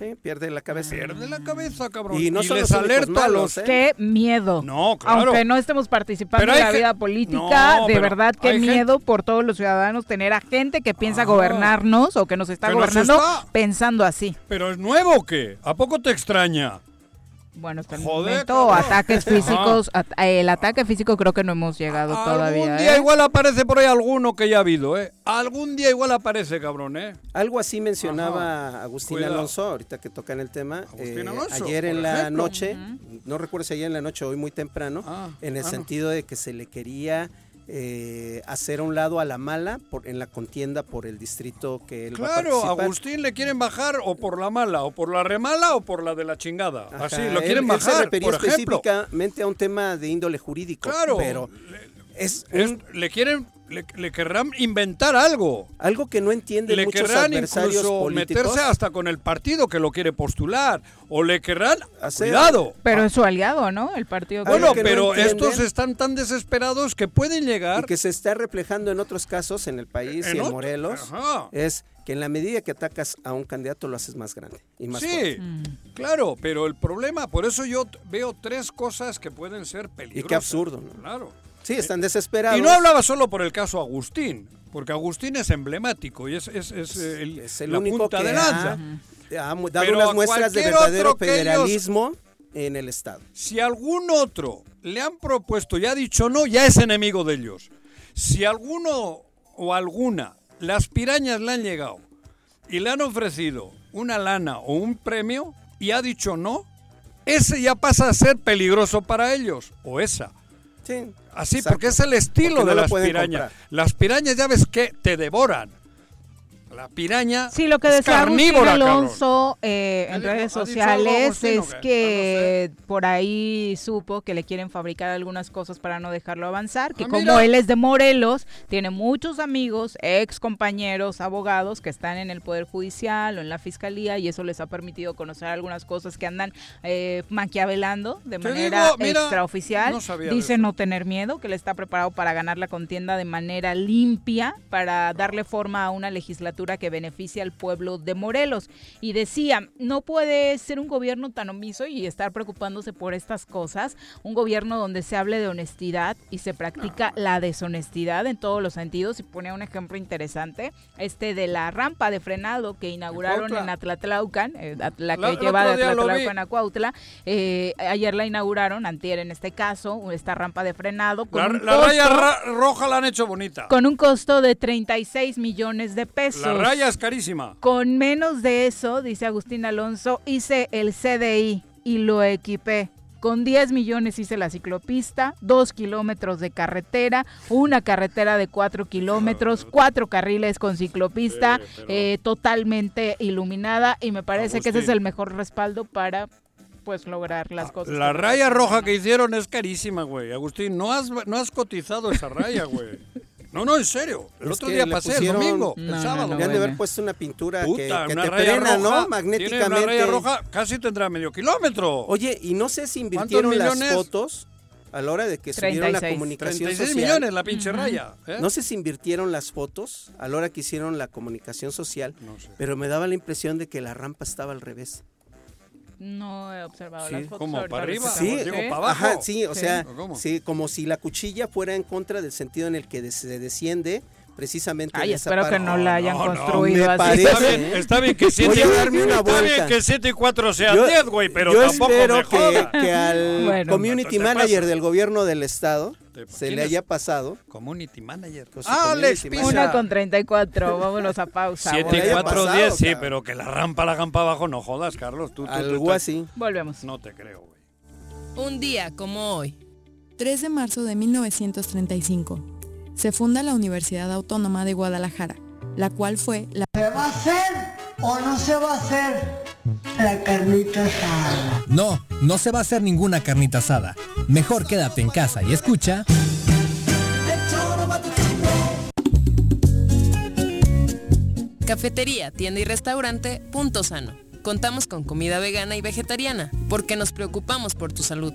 Sí, pierde la cabeza. pierde la cabeza, cabrón. Y no son les los únicos alerto a malos, los... ¿eh? Qué miedo. No, claro. Aunque no estemos participando en la vida política, No, de verdad qué miedo por todos los ciudadanos tener a gente que piensa Ah. gobernarnos o que nos está Que nos gobernando está- pensando así. Pero es nuevo o qué? ¿A poco te extraña? Bueno, hasta el Joder, momento cabrón. ataques físicos, at- el ataque físico creo que no hemos llegado todavía. Algún día ¿eh? igual aparece por ahí alguno que ya ha habido, ¿eh? Algún día igual aparece, cabrón, ¿eh? Algo así mencionaba Agustín Cuidado. Alonso, ahorita que tocan el tema. Agustín eh, Alonso, ayer en la ejemplo. noche, no recuerdo si ayer en la noche o hoy muy temprano, Ah, en el ah, no. sentido de que se le quería eh, hacer a un lado a la mala por, en la contienda por el distrito que él va a Claro. Agustín le quieren bajar o por la mala, o por la remala, o por la de la chingada. Ajá, Así, lo él- quieren él se bajar, refería por ejemplo. específicamente a un tema de índole jurídico. Claro, Pero es, Es- un- le quieren, le, le querrán inventar algo. algo que no entienden Le muchos querrán adversarios incluso políticos. meterse hasta con el partido que lo quiere postular. O le querrán, Hacer- cuidado. Pero es su aliado, ¿no? El partido que- Bueno, que pero estos están tan desesperados que pueden llegar y que se está reflejando en otros casos en el país En y en otro- Morelos Ajá. es que en la medida que atacas a un candidato lo haces más grande y más Sí. Mm. claro, pero el problema, por eso yo veo tres cosas que pueden ser peligrosas. absurdo, ¿no? Claro. Sí, están desesperados. Y no hablaba solo por el caso Agustín, porque Agustín es emblemático y es, es, es, eh, el, es el la único punta que de lanza. ha, ha dado Pero unas muestras de verdadero que ellos- federalismo en el Estado. Si algún otro le han propuesto y ha dicho no, ya es enemigo de ellos. Si alguno o alguna, las pirañas le han llegado y le han ofrecido una lana o un premio y ha dicho no, ese ya pasa a ser peligroso para ellos, o esa. Sí, Así, exacto. porque es el estilo Porque de las pirañas. comprar. Las pirañas, ya ves que te devoran. La piraña Sí, lo que decía Agustín. Alonso eh, en ¿Ha dicho- redes sociales Agustín es qué? que por ahí supo que le quieren fabricar algunas cosas para no dejarlo avanzar, que Ah, como mira. él es de Morelos, tiene muchos amigos, ex compañeros, abogados que están en el Poder Judicial o en la Fiscalía y eso les ha permitido conocer algunas cosas que andan eh, maquiavelando de Te manera digo, mira, extraoficial. no Dice no tener miedo, que él está preparado para ganar la contienda de manera limpia, para darle forma a una legislatura que beneficie al pueblo de Morelos. Y decía, no puede ser un gobierno tan omiso y estar preocupándose por estas cosas, un gobierno donde se hable de honestidad y se practica la deshonestidad en todos los sentidos. Y pone un ejemplo interesante, este de la rampa de frenado que inauguraron en Atlatlaucan, eh, la que La- lleva de. Atlatlaucan a Cuautla. Eh, ayer la inauguraron, antier en este caso, esta rampa de frenado con La, la raya ra- roja la han hecho bonita. con un costo de 36 millones de pesos. La raya es carísima. Con menos de eso, dice Agustín Alonso, hice el CDI y lo equipé. Con 10 millones hice la ciclopista, 2 kilómetros de carretera, una carretera de 4 kilómetros, cuatro carriles con ciclopista, Sí, pero- eh, totalmente iluminada y me parece que ese es el mejor respaldo para pues lograr las cosas. La raya roja que hicieron es carísima, güey. Agustín, no has, no has cotizado esa raya, güey. No, no, en serio. El Es otro que día pasé, pusieron- el domingo, No, el no, sábado. no, han de haber puesto una pintura que, Puta, que una te roja, ¿no? Tiene Magnéticamente. una raya roja, casi tendrá medio kilómetro. Oye, y no sé si invirtieron las fotos a la hora de que subieron la 36. comunicación 36 social. millones la pinche raya. ¿eh? No sé si invirtieron las fotos a la hora que hicieron la comunicación social, No sé. pero me daba la impresión de que la rampa estaba al revés. No he observado Sí. las fotos. ¿Cómo? ahorita ¿Para arriba? Sí. Digo, para abajo. Ajá, sí, o Sí. sea, sí, como si la cuchilla fuera en contra del sentido en el que se desciende precisamente Ay, de esa espero que parte. no la hayan no, no, construido me así. parece- Está bien, está bien que 7 Voy a darme una está bien que 7 y 4 sean Yo- 10, güey, pero yo tampoco espero me que, que al Bueno. community No manager del gobierno del estado se ¿quién le haya pasado. Community manager. Pues ah, Alex Pisa. Una con 34, vámonos a pausa. 7 le y haya 4, pasado, 10, sí, pero que la rampa la hagan para abajo, no jodas, Carlos. Tú, tú, tú Algo estás- así. Volvemos. No te creo, güey. Un día como hoy. 3 de marzo de 1935. Se funda la Universidad Autónoma de Guadalajara, la cual fue la ¿Se va a hacer o no se va a hacer la carnita asada? No, no se va a hacer ninguna carnita asada. Mejor quédate en casa y escucha. Cafetería, tienda y restaurante Punto Sano. Contamos con comida vegana y vegetariana, porque nos preocupamos por tu salud.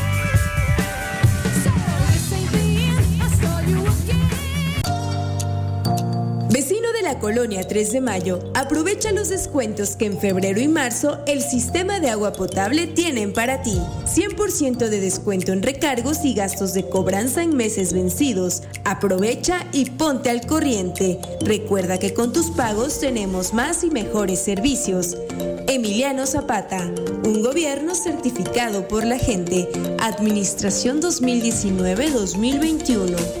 Colonia 3 de Mayo, aprovecha los descuentos que en febrero y marzo el sistema de agua potable tienen para ti. 100% de descuento en recargos y gastos de cobranza en meses vencidos. Aprovecha y ponte al corriente. Recuerda que con tus pagos tenemos más y mejores servicios. Emiliano Zapata, un gobierno certificado por la gente. Administración 2019-2021.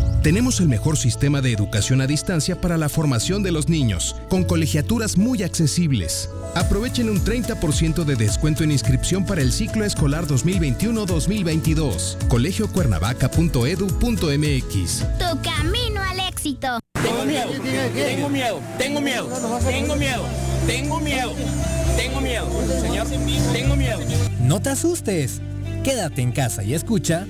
Tenemos el mejor sistema de educación a distancia para la formación de los niños, con colegiaturas muy accesibles. Aprovechen un 30% de descuento en inscripción para el ciclo escolar 2021-2022. colegiocuernavaca.edu.mx. Tu camino al éxito. Tengo miedo, tengo miedo, tengo miedo, tengo miedo, tengo miedo, tengo miedo, señor, tengo miedo. No te asustes. Quédate en casa y escucha.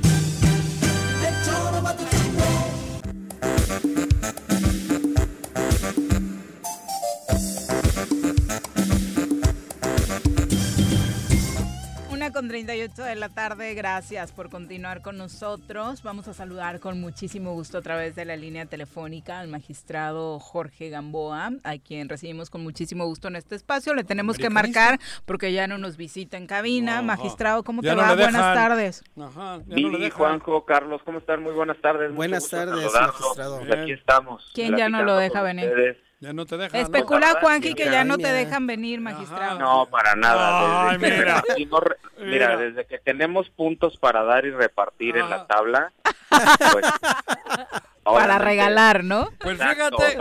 Con 38 de la tarde, gracias por continuar con nosotros. Vamos a saludar con muchísimo gusto a través de la línea telefónica al magistrado Jorge Gamboa, a quien recibimos con muchísimo gusto en este espacio. Le tenemos que marcar porque ya no nos visita en cabina. Magistrado, ¿cómo te va? buenas tardes. Ajá, no Juanjo, Carlos, ¿cómo están? Muy buenas tardes. Buenas tardes, magistrado. Pues aquí estamos. ¿Quién ya no lo deja venir? Ya no te dejan. Especula, Juanji, que ya no te dejan venir, magistrado. No, para nada. mira. mira. desde que tenemos puntos para dar y repartir en la tabla, pues para regalar, ¿no? Pues fíjate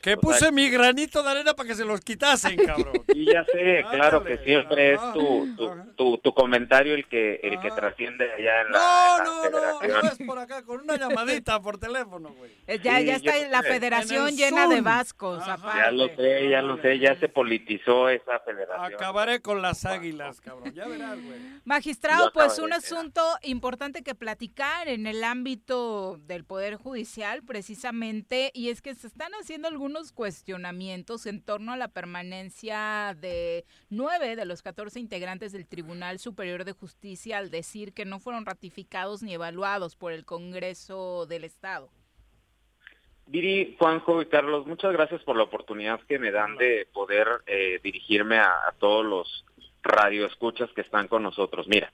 que puse mi granito de arena para que se los quitasen, cabrón. Y ya sé, claro que siempre es tu, tu, tu, comentario el que el que trasciende allá en la No, no, no, no es por acá, con una llamadita por teléfono, güey. Eh, ya, ya está la federación llena de vascos, aparte. Ya lo sé, ya lo sé, ya se politizó esa federación. Acabaré con las águilas, cabrón, ya verás, güey. Magistrado, pues un asunto importante que platicar en el ámbito del Poder Judicial precisamente, y es que se están haciendo algunos cuestionamientos en torno a la permanencia de nueve de los 14 integrantes del Tribunal Superior de Justicia al decir que no fueron ratificados ni evaluados por el Congreso del Estado. Viri, Juanjo y Carlos, muchas gracias por la oportunidad que me dan de poder eh, dirigirme a, a todos los radioescuchas que están con nosotros. Mira,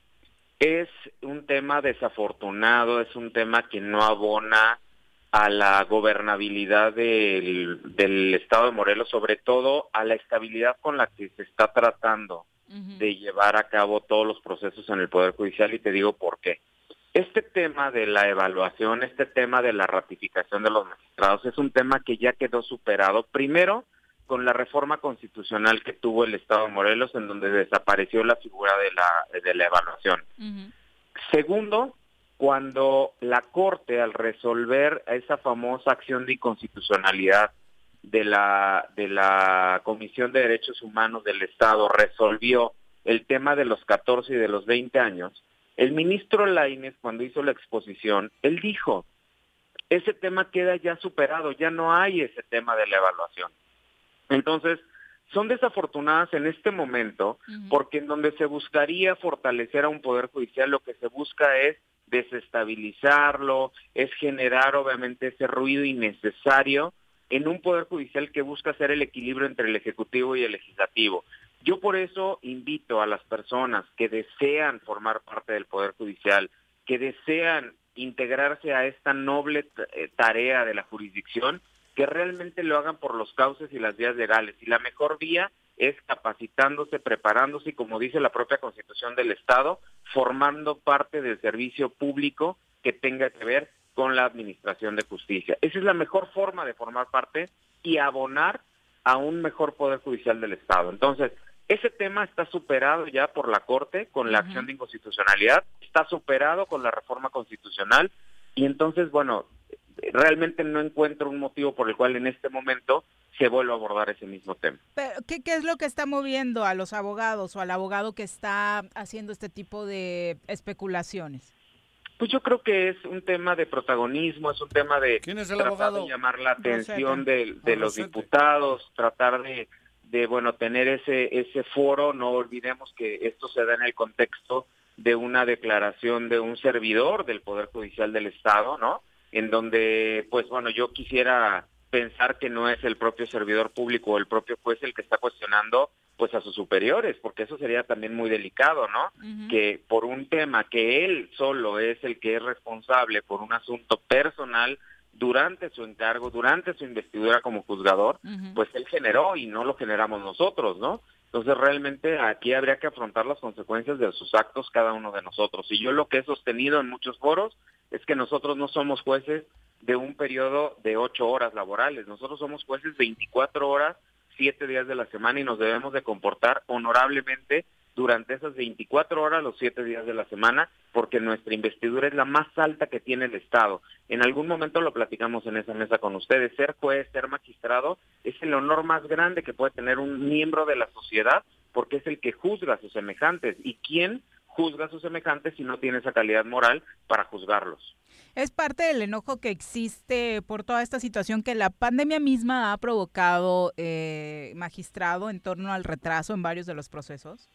es un tema desafortunado, es un tema que no abona a la gobernabilidad del, del, Estado de Morelos, sobre todo a la estabilidad con la que se está tratando de llevar a cabo todos los procesos en el Poder Judicial y te digo por qué. Este tema de la evaluación, este tema de la ratificación de los magistrados es un tema que ya quedó superado, primero con la reforma constitucional que tuvo el Estado de Morelos, en donde desapareció la figura de la, de la evaluación. Segundo, cuando la Corte, al resolver esa famosa acción de inconstitucionalidad de la, de la Comisión de Derechos Humanos del Estado, resolvió el tema de los 14 y de los 20 años, el ministro Laines, cuando hizo la exposición, él dijo, ese tema queda ya superado, ya no hay ese tema de la evaluación. Entonces, son desafortunadas en este momento porque en donde se buscaría fortalecer a un poder judicial, lo que se busca es desestabilizarlo, es generar obviamente ese ruido innecesario en un poder judicial que busca hacer el equilibrio entre el ejecutivo y el legislativo. Yo por eso invito a las personas que desean formar parte del poder judicial, que desean integrarse a esta noble eh, tarea de la jurisdicción, que realmente lo hagan por los cauces y las vías legales. Y la mejor vía es capacitándose, preparándose y, como dice la propia Constitución del Estado, formando parte del servicio público que tenga que ver con la administración de justicia. Esa es la mejor forma de formar parte y abonar a un mejor poder judicial del Estado. Entonces, ese tema está superado ya por la Corte con la acción de inconstitucionalidad, está superado con la reforma constitucional y entonces, bueno, realmente no encuentro un motivo por el cual en este momento se vuelva a abordar ese mismo tema. Pero, ¿qué, ¿Qué es lo que está moviendo a los abogados o al abogado que está haciendo este tipo de especulaciones? Pues yo creo que es un tema de protagonismo, es un tema de ¿Quién es el tratar abogado? de llamar la atención Rosete. de, de los diputados, tratar de, de bueno tener ese ese foro. No olvidemos que esto se da en el contexto de una declaración de un servidor del Poder Judicial del Estado, ¿no? En donde, pues bueno, yo quisiera pensar que no es el propio servidor público o el propio juez el que está cuestionando pues a sus superiores, porque eso sería también muy delicado, ¿no? Que por un tema que él solo es el que es responsable por un asunto personal durante su encargo, durante su investidura como juzgador, pues él generó y no lo generamos nosotros, ¿no? Entonces realmente aquí habría que afrontar las consecuencias de sus actos cada uno de nosotros. Y yo lo que he sostenido en muchos foros es que nosotros no somos jueces de un periodo de ocho horas laborales, nosotros somos jueces 24 horas, siete días de la semana y nos debemos de comportar honorablemente durante esas 24 horas, los siete días de la semana, porque nuestra investidura es la más alta que tiene el Estado. En algún momento lo platicamos en esa mesa con ustedes. Ser juez, ser magistrado, es el honor más grande que puede tener un miembro de la sociedad, porque es el que juzga a sus semejantes. ¿Y quién juzga a sus semejantes si no tiene esa calidad moral para juzgarlos? Es parte del enojo que existe por toda esta situación que la pandemia misma ha provocado, eh, magistrado, en torno al retraso en varios de los procesos.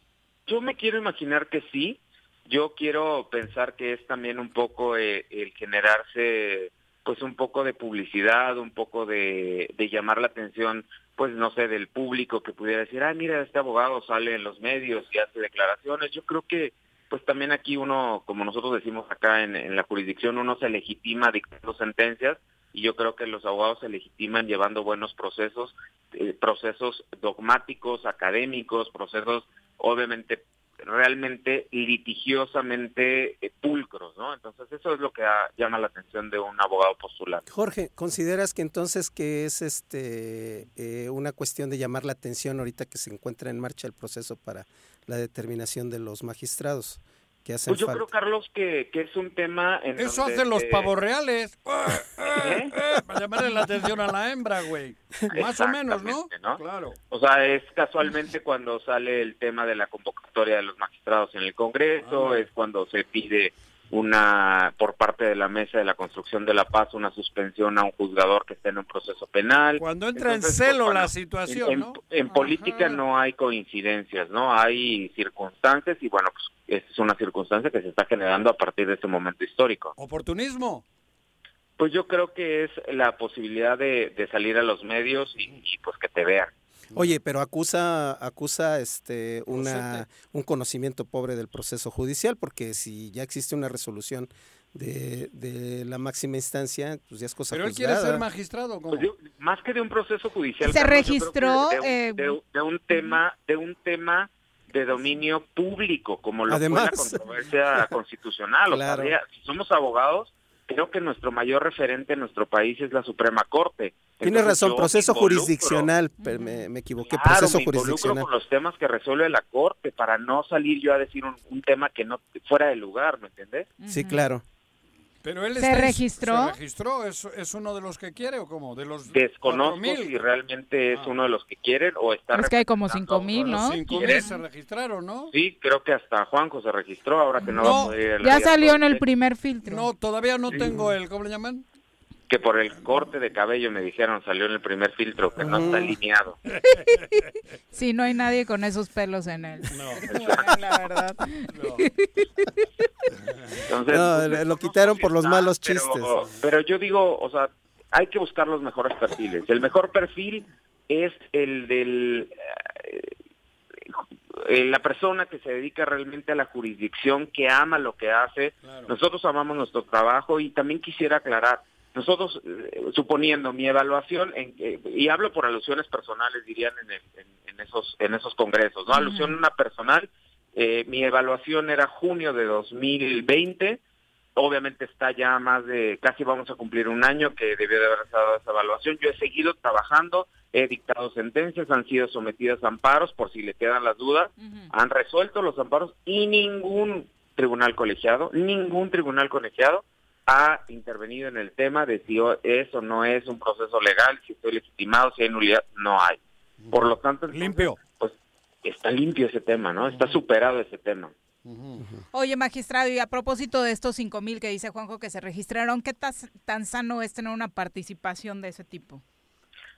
Yo me quiero imaginar que sí. Yo quiero pensar que es también un poco eh, el generarse, pues un poco de publicidad, un poco de, de llamar la atención, pues no sé, del público que pudiera decir, ah, mira, este abogado sale en los medios y hace declaraciones. Yo creo que, pues también aquí uno, como nosotros decimos acá en, en la jurisdicción, uno se legitima dictando sentencias y yo creo que los abogados se legitiman llevando buenos procesos, eh, procesos dogmáticos, académicos, procesos obviamente realmente litigiosamente eh, pulcros, ¿no? Entonces eso es lo que ah, llama la atención de un abogado postulante. Jorge, ¿consideras que entonces que es este eh, una cuestión de llamar la atención ahorita que se encuentra en marcha el proceso para la determinación de los magistrados que hacen Pues yo falta? creo, Carlos, que, que es un tema en Eso donde, hacen los eh, pavos reales. Para llamarle la atención a la hembra, güey. Más o menos, ¿no? Claro. O sea, es casualmente cuando sale el tema de la convocatoria de los magistrados en el Congreso, Ah. es cuando se pide una, por parte de la Mesa de la Construcción de la Paz, una suspensión a un juzgador que esté en un proceso penal. Cuando entra Entonces, en celo pues, la situación, en, ¿no? en política no hay coincidencias, ¿no? Hay circunstancias y bueno, pues es una circunstancia que se está generando a partir de este momento histórico. Oportunismo. Pues yo creo que es la posibilidad de, de salir a los medios y, y, pues que te vean. Oye, pero acusa acusa este una un conocimiento pobre del proceso judicial porque si ya existe una resolución de, de la máxima instancia, pues ya es cosa Pero él quiere ser magistrado. ¿cómo? Pues yo- más que de un proceso judicial. Se Carlos, registró, que de, un- eh, de- de un tema, de un tema de dominio público, como lo Además. fue la controversia constitucional. O sea, Claro. vea, si somos abogados, creo que nuestro mayor referente en nuestro país es la Suprema Corte. Tienes Entonces, razón, proceso jurisdiccional, per- me, me equivoqué, Claro, proceso me involucro jurisdiccional. con los temas que resuelve la Corte para no salir yo a decir un, un tema que no fuera de lugar, ¿me entiendes? Sí, claro. Pero él ¿Se está registró? ¿Se registró? ¿Es, es uno de los que quiere o cómo? ¿De los Desconozco 4,000? si realmente es uno de los que quieren o está Es que hay como cinco mil, Los ¿no? 5,000 se registraron, ¿no? Sí, creo que hasta Juanjo se registró, ahora que no, va a No, poder Ya salió en el primer filtro. No, todavía no tengo el, ¿cómo le llaman? Que por el corte de cabello me dijeron, salió en el primer filtro, que no está alineado. Sí, no hay nadie con esos pelos en él. No. la verdad. Entonces, No, pues, le- lo no quitaron por los malos pero- chistes. Pero yo digo, o sea, hay que buscar los mejores perfiles. El mejor perfil es el del... eh, eh, la persona que se dedica realmente a la jurisdicción, que ama lo que hace. Nosotros amamos nuestro trabajo y también quisiera aclarar, nosotros, eh, suponiendo mi evaluación, en, eh, y hablo por alusiones personales, dirían en, el- en- en esos, en esos congresos, ¿no? Ujú. Alusión una personal, eh, mi evaluación era junio de 2020, obviamente está ya más de, casi vamos a cumplir un año que debió de haber dado esa evaluación. Yo he seguido trabajando, he dictado sentencias, han sido sometidas a amparos por si le quedan las dudas, han resuelto los amparos y ningún tribunal colegiado, ningún tribunal colegiado ha intervenido en el tema de si es o no es un proceso legal, si estoy legitimado, si hay nulidad, no hay. Por lo tanto, limpio. Pues está limpio ese tema, ¿no? Está superado ese tema. Oye, magistrado, y a propósito de estos cinco mil que dice Juanjo que se registraron, ¿qué tan sano es tener una participación de ese tipo?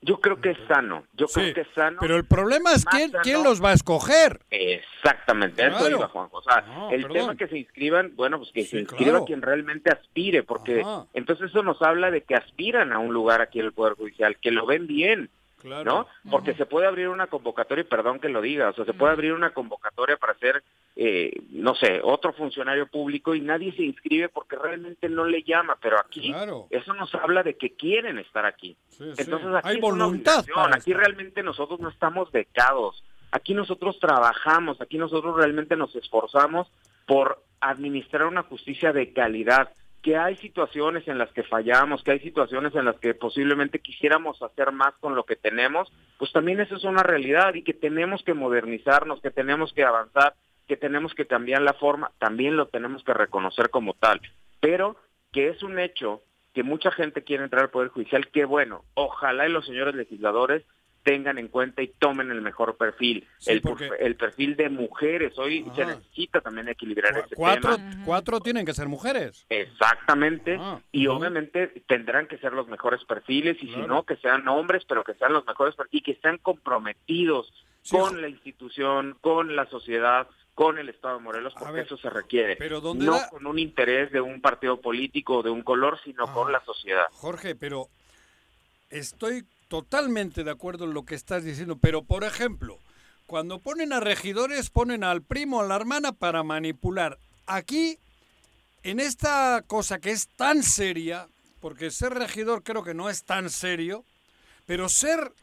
Yo creo que es sano, yo creo que es sano. Pero el problema es quién, quién los va a escoger. Exactamente, eso iba Juanjo. O sea, el tema que se inscriban, bueno, pues que se inscriba quien realmente aspire, porque entonces eso nos habla de que aspiran a un lugar aquí en el Poder Judicial, que lo ven bien, ¿no? Porque se puede abrir una convocatoria, y perdón que lo diga, o sea, se puede abrir una convocatoria para ser, eh, no sé, otro funcionario público y nadie se inscribe porque realmente no le llama, pero aquí eso nos habla de que quieren estar aquí. Entonces aquí hay voluntad. aquí realmente nosotros no estamos becados, aquí nosotros trabajamos, aquí nosotros realmente nos esforzamos por administrar una justicia de calidad que hay situaciones en las que fallamos, que hay situaciones en las que posiblemente quisiéramos hacer más con lo que tenemos, pues también eso es una realidad y que tenemos que modernizarnos, que tenemos que avanzar, que tenemos que cambiar la forma, también lo tenemos que reconocer como tal. Pero que es un hecho que mucha gente quiere entrar al Poder Judicial, qué bueno, ojalá y los señores legisladores tengan en cuenta y tomen el mejor perfil, el, el perfil de mujeres. Hoy se necesita también equilibrar ese cuatro, tema. Cuatro tienen que ser mujeres. Exactamente. y obviamente tendrán que ser los mejores perfiles y si no, que sean hombres, pero que sean los mejores y que sean comprometidos con la institución, con la sociedad, con el Estado de Morelos, porque eso se requiere. Pero no con un interés de un partido político o de un color, sino con la sociedad. Jorge, pero estoy totalmente de acuerdo en lo que estás diciendo, pero por ejemplo, cuando ponen a regidores, ponen al primo, a la hermana para manipular. Aquí, en esta cosa que es tan seria, porque ser regidor creo que no es tan serio, pero ser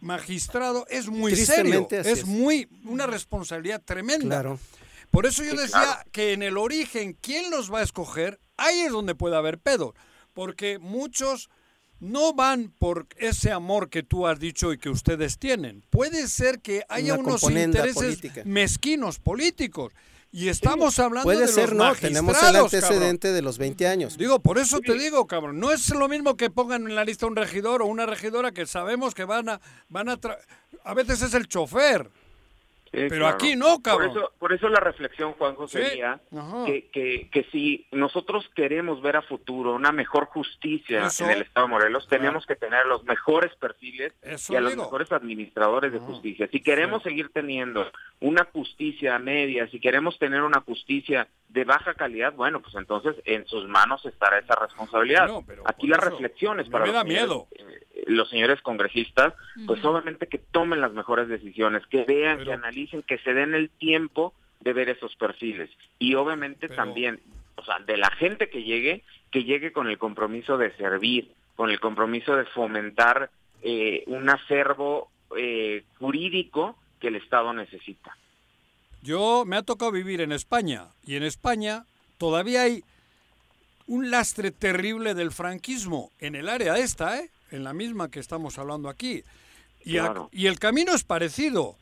magistrado es muy serio, es, muy una responsabilidad tremenda. Por eso yo decía que en el origen, ¿quién los va a escoger? Ahí es donde puede haber pedo, porque muchos no van por ese amor que tú has dicho y que ustedes tienen. Puede ser que haya unos intereses mezquinos políticos. Y estamos hablando Puede de ser, no, tenemos el antecedente de los 20 años. Digo, por eso te digo, cabrón, no es lo mismo que pongan en la lista un regidor o una regidora que sabemos que van a van a a veces es el chofer. Pero aquí no, cabrón. Por eso, por eso la reflexión, Juanjo, sería que, que, que, si nosotros queremos ver a futuro una mejor justicia en el Estado de Morelos, tenemos que tener los mejores perfiles y a los mejores administradores de justicia. Si queremos seguir teniendo una justicia media, si queremos tener una justicia de baja calidad, bueno, pues entonces en sus manos estará esa responsabilidad. Aquí la reflexión es para me da miedo. Eh, los señores congresistas, pues obviamente que tomen las mejores decisiones, que vean, que analicen, que se den el tiempo de ver esos perfiles. Y obviamente también, o sea, de la gente que llegue, que llegue con el compromiso de servir, con el compromiso de fomentar eh, un acervo eh, jurídico que el Estado necesita. Yo me ha tocado vivir en España y en España todavía hay un lastre terrible del franquismo en el área esta, ¿eh? En la misma que estamos hablando aquí. Y, y el camino es parecido.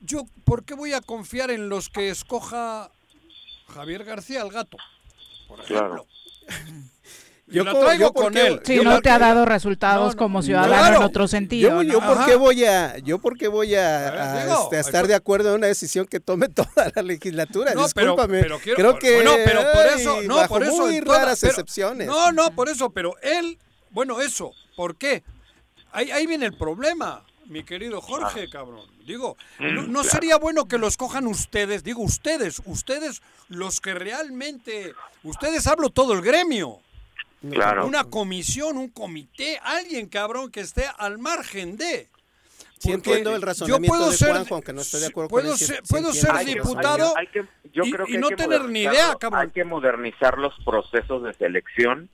Yo, ¿por qué voy a confiar en los que escoja Javier García el gato? Por ejemplo. Yo la traigo con él. Si no te ha dado resultados como ciudadano en otro sentido. Yo, por qué voy a, yo por voy a, este, estar de acuerdo en una decisión que tome toda la legislatura. No, Discúlpame. Pero, Creo que no, pero por eso, no, por eso muy raras excepciones. No, no, por eso, pero él, bueno, eso, ¿por qué? Ahí, ahí viene el problema, mi querido Jorge, cabrón. Digo, mm, no, sería bueno que los cojan ustedes, digo ustedes, ustedes los que realmente, ustedes hablo todo el gremio. Claro. Una comisión, un comité, alguien cabrón que esté al margen de. Sí entiendo el razonamiento yo puedo de Juanjo, aunque no estoy de acuerdo puedo con ser, Puedo ser diputado y, no tener ni idea, cabrón. Hay que modernizar los procesos de selección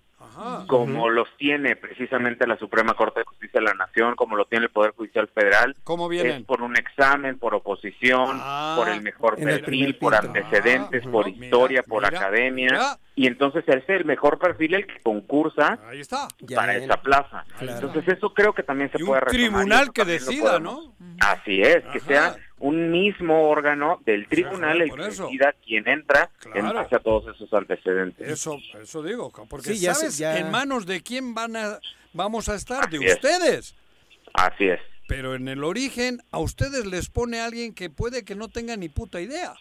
como los tiene precisamente la Suprema Corte de Justicia de la Nación, como lo tiene el Poder Judicial Federal. ¿Cómo vienen? Es por un examen, por oposición, Ah, por el mejor el perfil, por antecedentes, Ah, por mira, historia, por mira, academia. mira. Y entonces es el mejor perfil el que concursa Ahí está. Ya para esa plaza. Claro. Entonces eso creo que también se Y un puede retomar y tribunal que decida, podemos- Así es, que sea un mismo órgano del tribunal el que decida quién entra en Claro. base a todos esos antecedentes. Eso, eso digo, porque Sí, ya sabes ya- en manos de quién van a, vamos a estar, de Así es. ustedes. Así es. Pero en el origen a ustedes les pone alguien que puede que no tenga ni puta idea.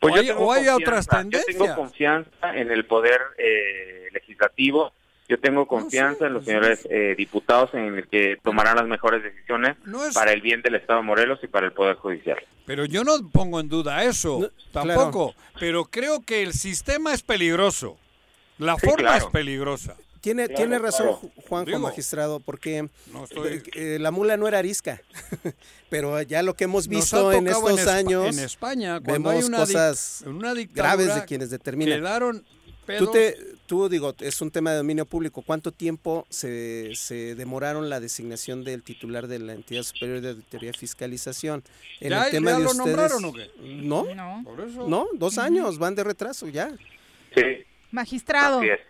Pues o yo hay, o hay otras Yo tengo tendencias. confianza en el poder eh, legislativo. Yo tengo confianza en los señores eh, diputados en el que tomarán las mejores decisiones No es- para el bien del Estado de Morelos y para el Poder Judicial. Pero yo no pongo en duda eso, No, tampoco. Pero creo que el sistema es peligroso. La Sí, forma claro. es peligrosa. Tiene, Claro, tiene razón claro. Ju- Juanjo, Digo, magistrado, porque no estoy- eh, la mula no era arisca. Pero ya lo que hemos visto en estos años, en España, cuando hay vemos una, dic- cosas una graves de quienes determinan. Quedaron Tú, pedos. te, tú, digo, es un tema de dominio público. ¿Cuánto tiempo se, se demoraron la designación del titular de la entidad superior de auditoría y fiscalización? En ¿Ya- el tema ya de lo ustedes, nombraron o qué? No, No. Por eso. no, dos años, van de retraso ya. Sí, Magistrado, así es.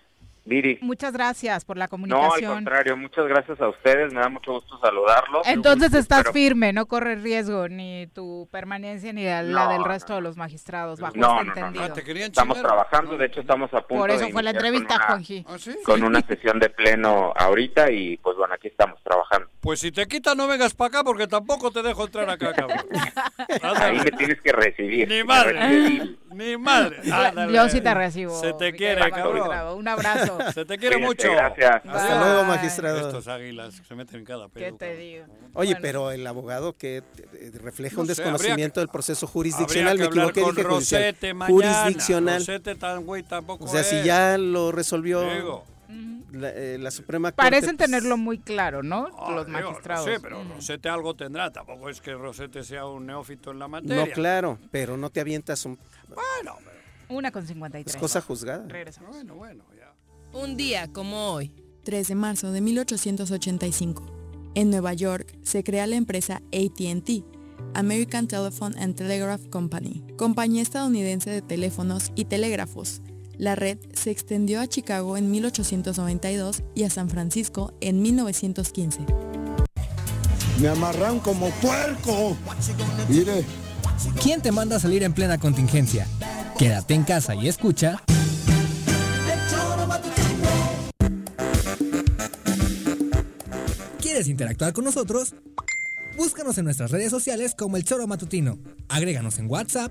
Viri. muchas gracias por la No, al comunicación. contrario, muchas gracias a ustedes, me da mucho gusto saludarlos. Entonces estás Pero- firme, no corres riesgo ni tu permanencia ni la, la No, del no, resto de los magistrados, bajo No, este no, no, entendido. Ah, te querían Estamos trabajando, de hecho estamos a punto Por eso de fue la iniciar con entrevista, una- Juanji. ¿Ah, sí? con una sesión de pleno ahorita y pues bueno, aquí estamos trabajando. Pues si te quitan no vengas para acá porque tampoco te dejo entrar acá, cabrón. Ahí me tienes que recibir. Ni madre, recibir. Ni madre. Ándale. Yo sí te recibo. Se te quiere, cabrón. Un abrazo. Se te quiere Cuídate, mucho. gracias. Hasta Bye. luego, magistrado. Estos águilas que se meten en cada pedo. ¿Qué te digo? Oye, Bueno. pero el abogado que refleja No un sé, desconocimiento habría del proceso jurisdiccional, que me equivoqué, dije judicial. Mañana. Jurisdiccional. Rosete tan güey tampoco O sea, si es. ya lo resolvió Digo, la, eh, la Suprema Corte. Parecen pues, tenerlo muy claro, ¿no? ah, los digo, magistrados. No sé, pero Rosete algo tendrá. Tampoco es que Rosete sea un neófito en la materia. No, claro, pero no te avientas un, Bueno, pero- Una con 53. es cosa juzgada. Regresamos. bueno, bueno, ya. Un día como hoy. 3 de marzo de 1885. En Nueva York se crea la empresa ATT, American Telephone and Telegraph Company, compañía estadounidense de teléfonos y telégrafos. La red se extendió a Chicago en 1892 y a San Francisco en 1915. Me amarran como puerco. Mire. ¿Quién te manda a salir en plena contingencia? Quédate en casa y escucha. ¿Quieres interactuar con nosotros? Búscanos en nuestras redes sociales como El Choro Matutino. Agréganos en WhatsApp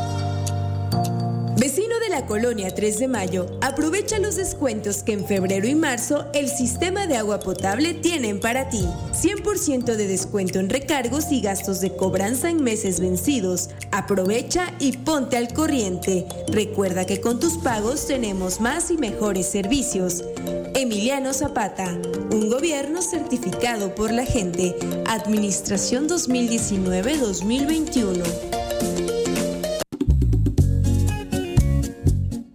Vecino de la colonia 3 de Mayo, aprovecha los descuentos que en febrero y marzo el sistema de agua potable tienen para ti. 100% de descuento en recargos y gastos de cobranza en meses vencidos. Aprovecha y ponte al corriente. Recuerda que con tus pagos tenemos más y mejores servicios. Emiliano Zapata, un gobierno certificado por la gente. Administración 2019-2021.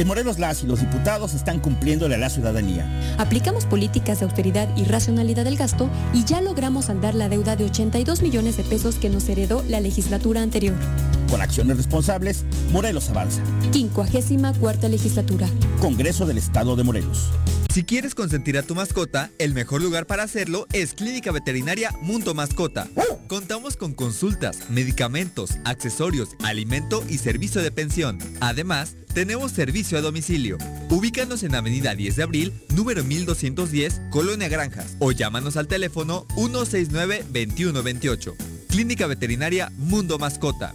En Morelos las y los diputados están cumpliéndole a la ciudadanía. Aplicamos políticas de austeridad y racionalidad del gasto y ya logramos saldar la deuda de 82 millones de pesos que nos heredó la legislatura anterior. Con acciones responsables, Morelos avanza. 54 legislatura. Congreso del Estado de Morelos. Si quieres consentir a tu mascota, el mejor lugar para hacerlo es Clínica Veterinaria Mundo Mascota. Contamos con consultas, medicamentos, accesorios, alimento y servicio de pensión. Además, tenemos servicio a domicilio. Ubícanos en Avenida 10 de Abril, número 1210, Colonia Granjas, o llámanos al teléfono 169-2128. Clínica Veterinaria Mundo Mascota.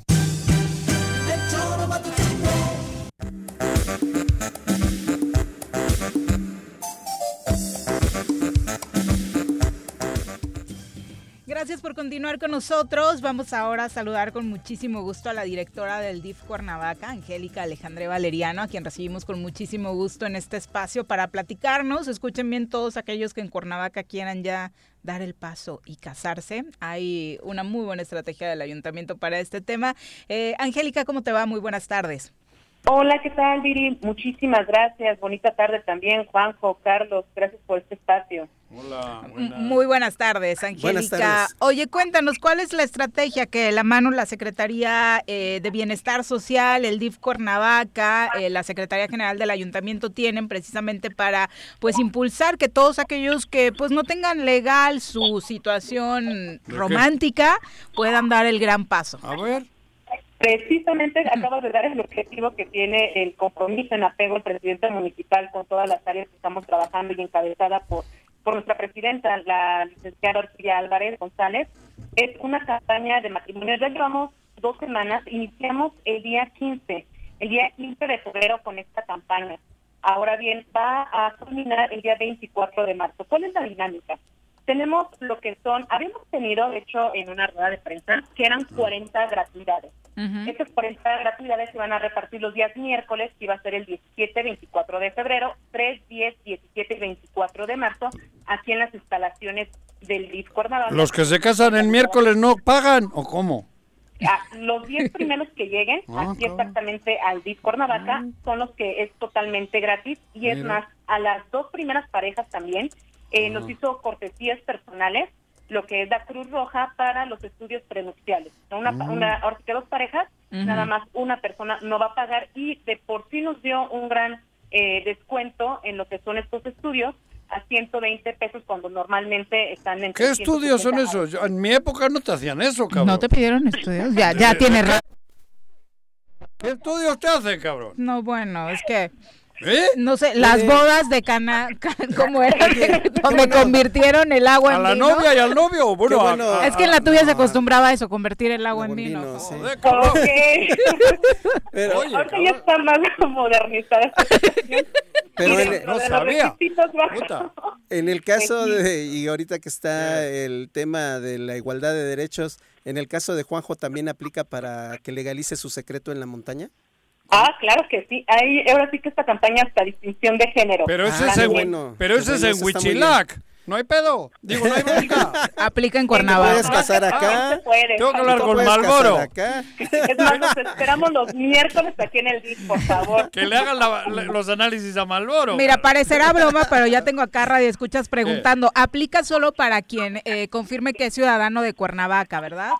Gracias por continuar con nosotros. Vamos ahora a saludar con muchísimo gusto a la directora del DIF Cuernavaca, Angélica Alejandre Valeriano, a quien recibimos con muchísimo gusto en este espacio para platicarnos. Escuchen bien todos aquellos que en Cuernavaca quieran ya dar el paso y casarse. Hay una muy buena estrategia del ayuntamiento para este tema. Eh, Angélica, ¿cómo te va? Muy buenas tardes. Hola, ¿qué tal, Viri? Muchísimas gracias. Bonita tarde también, Juanjo, Carlos. Gracias por este espacio. Hola, buenas. Muy buenas tardes, Angélica. Oye, cuéntanos, ¿cuál es la estrategia que la mano la Secretaría eh, de Bienestar Social, el DIF Cuernavaca, eh, la Secretaría General del Ayuntamiento tienen precisamente para pues impulsar que todos aquellos que pues no tengan legal su situación romántica puedan dar el gran paso? A ver. Precisamente acabo de dar el objetivo que tiene el compromiso en apego al presidente municipal con todas las áreas que estamos trabajando y encabezada por, por nuestra presidenta, la licenciada Orquídea Álvarez González. Es una campaña de matrimonio. Ya llevamos dos semanas, iniciamos el día 15, el día 15 de febrero con esta campaña. Ahora bien, va a culminar el día 24 de marzo. ¿Cuál es la dinámica? Tenemos lo que son, habíamos tenido, de hecho, en una rueda de prensa, que eran 40 gratuidades. Estas 40 gratuidades se van a repartir los días miércoles, que iba a ser el 17, 24 de febrero, 3, 10, 17 y 24 de marzo, aquí en las instalaciones del DIF Cuernavaca. ¿Los que se casan el miércoles no pagan o cómo? Ah, los 10 primeros que lleguen, Ah, aquí exactamente al DIF Cuernavaca, son los que es totalmente gratis. Y es más, a las dos primeras parejas también eh, nos Ah. hizo cortesías personales, lo que es la Cruz Roja para los estudios prenupciales. Una, Mm. una, ahora que dos parejas, Ujú. nada más una persona no va a pagar y de por sí nos dio un gran eh, descuento en lo que son estos estudios a 120 pesos cuando normalmente están en ¿Qué estudios son 350 esos? Yo- En mi época no te hacían eso, cabrón. ¿No te pidieron estudios? Ya, ya tiene rato. ¿Qué estudios te hacen, cabrón? No, bueno, es que... ¿Eh? No sé, las Eh. bodas de Cana, ¿cómo era? Donde convirtieron el agua ¿A en la vino. novia y al novio? Bueno, bueno. a- a- Es que en la tuya se acostumbraba a eso, convertir el agua en vino. vino, sí. Pero, Oye, Ahorita cabrón. ya está más modernizada pero en, no sabía. en el caso de, y ahorita que está el tema de la igualdad de derechos, en el caso de Juanjo también aplica para que legalice su secreto en la montaña. Ah, claro que sí. Hay, ahora sí que esta campaña hasta distinción de género. Pero ese Ah, es en, bueno. pero ese es en eso. Huichilac. No hay pedo. Digo, no hay bronca. Aplica en Te puedes Cuernavaca. casar acá. puede. Tengo que hablar con Malboro. acá. Es más, nos esperamos los miércoles aquí en el DIF, por favor. Que le hagan la- la- los análisis a Malboro. Mira, parecerá broma, pero ya tengo acá Radio Escuchas preguntando. Aplica solo para quien eh, confirme que es ciudadano de Cuernavaca, ¿verdad?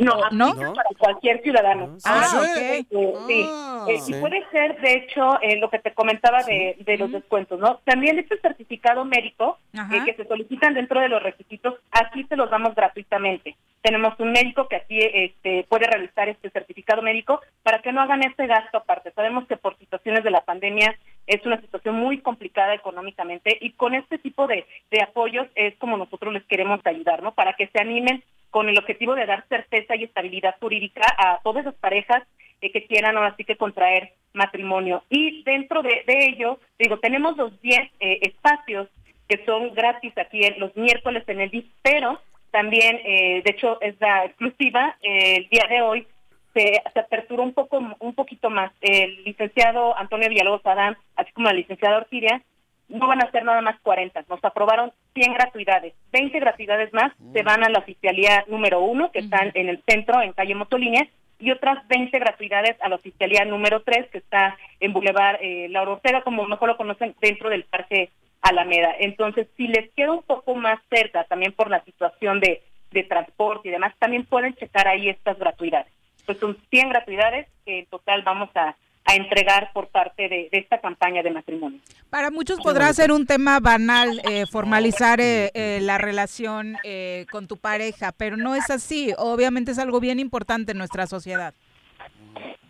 No, ¿No? aplica para cualquier ciudadano. Ah, Ahora, ok. eh, sí. Eh, sí. Y puede ser, de hecho, eh, lo que te comentaba de, de los descuentos, ¿no? También este certificado médico Ajá. Se solicitan dentro de los requisitos, aquí se los damos gratuitamente. Tenemos un médico que aquí este, puede realizar este certificado médico para que no hagan este gasto aparte. Sabemos que por situaciones de la pandemia es una situación muy complicada económicamente y con este tipo de, de apoyos es como nosotros les queremos ayudar, ¿no? Para que se animen con el objetivo de dar certeza y estabilidad jurídica a todas las parejas eh, que quieran ahora sí que contraer matrimonio. Y dentro de, de ello, digo, tenemos los 10 eh, espacios que son gratis aquí los miércoles en el DIF, pero también, eh, de hecho, es la exclusiva, eh, el día de hoy se, se aperturó un poco un poquito más. El licenciado Antonio Villalobos Adán, así como la licenciada Ortiria, no van a ser nada más 40. Nos aprobaron 100 gratuidades. 20 gratuidades más se van a la oficialía número uno, que están en el centro, en calle Motolínea, y otras 20 gratuidades a la oficialía número 3, que está en Boulevard eh, La Ortega, como mejor lo conocen, dentro del Parque Alameda. Entonces, si les queda un poco más cerca, también por la situación de, de transporte y demás, también pueden checar ahí estas gratuidades. Pues son 100 gratuidades que en total vamos a, a entregar por parte de, de esta campaña de matrimonio. Para muchos podrá ser un tema banal eh, formalizar eh, eh, la relación eh, con tu pareja, pero no es así. Obviamente es algo bien importante en nuestra sociedad.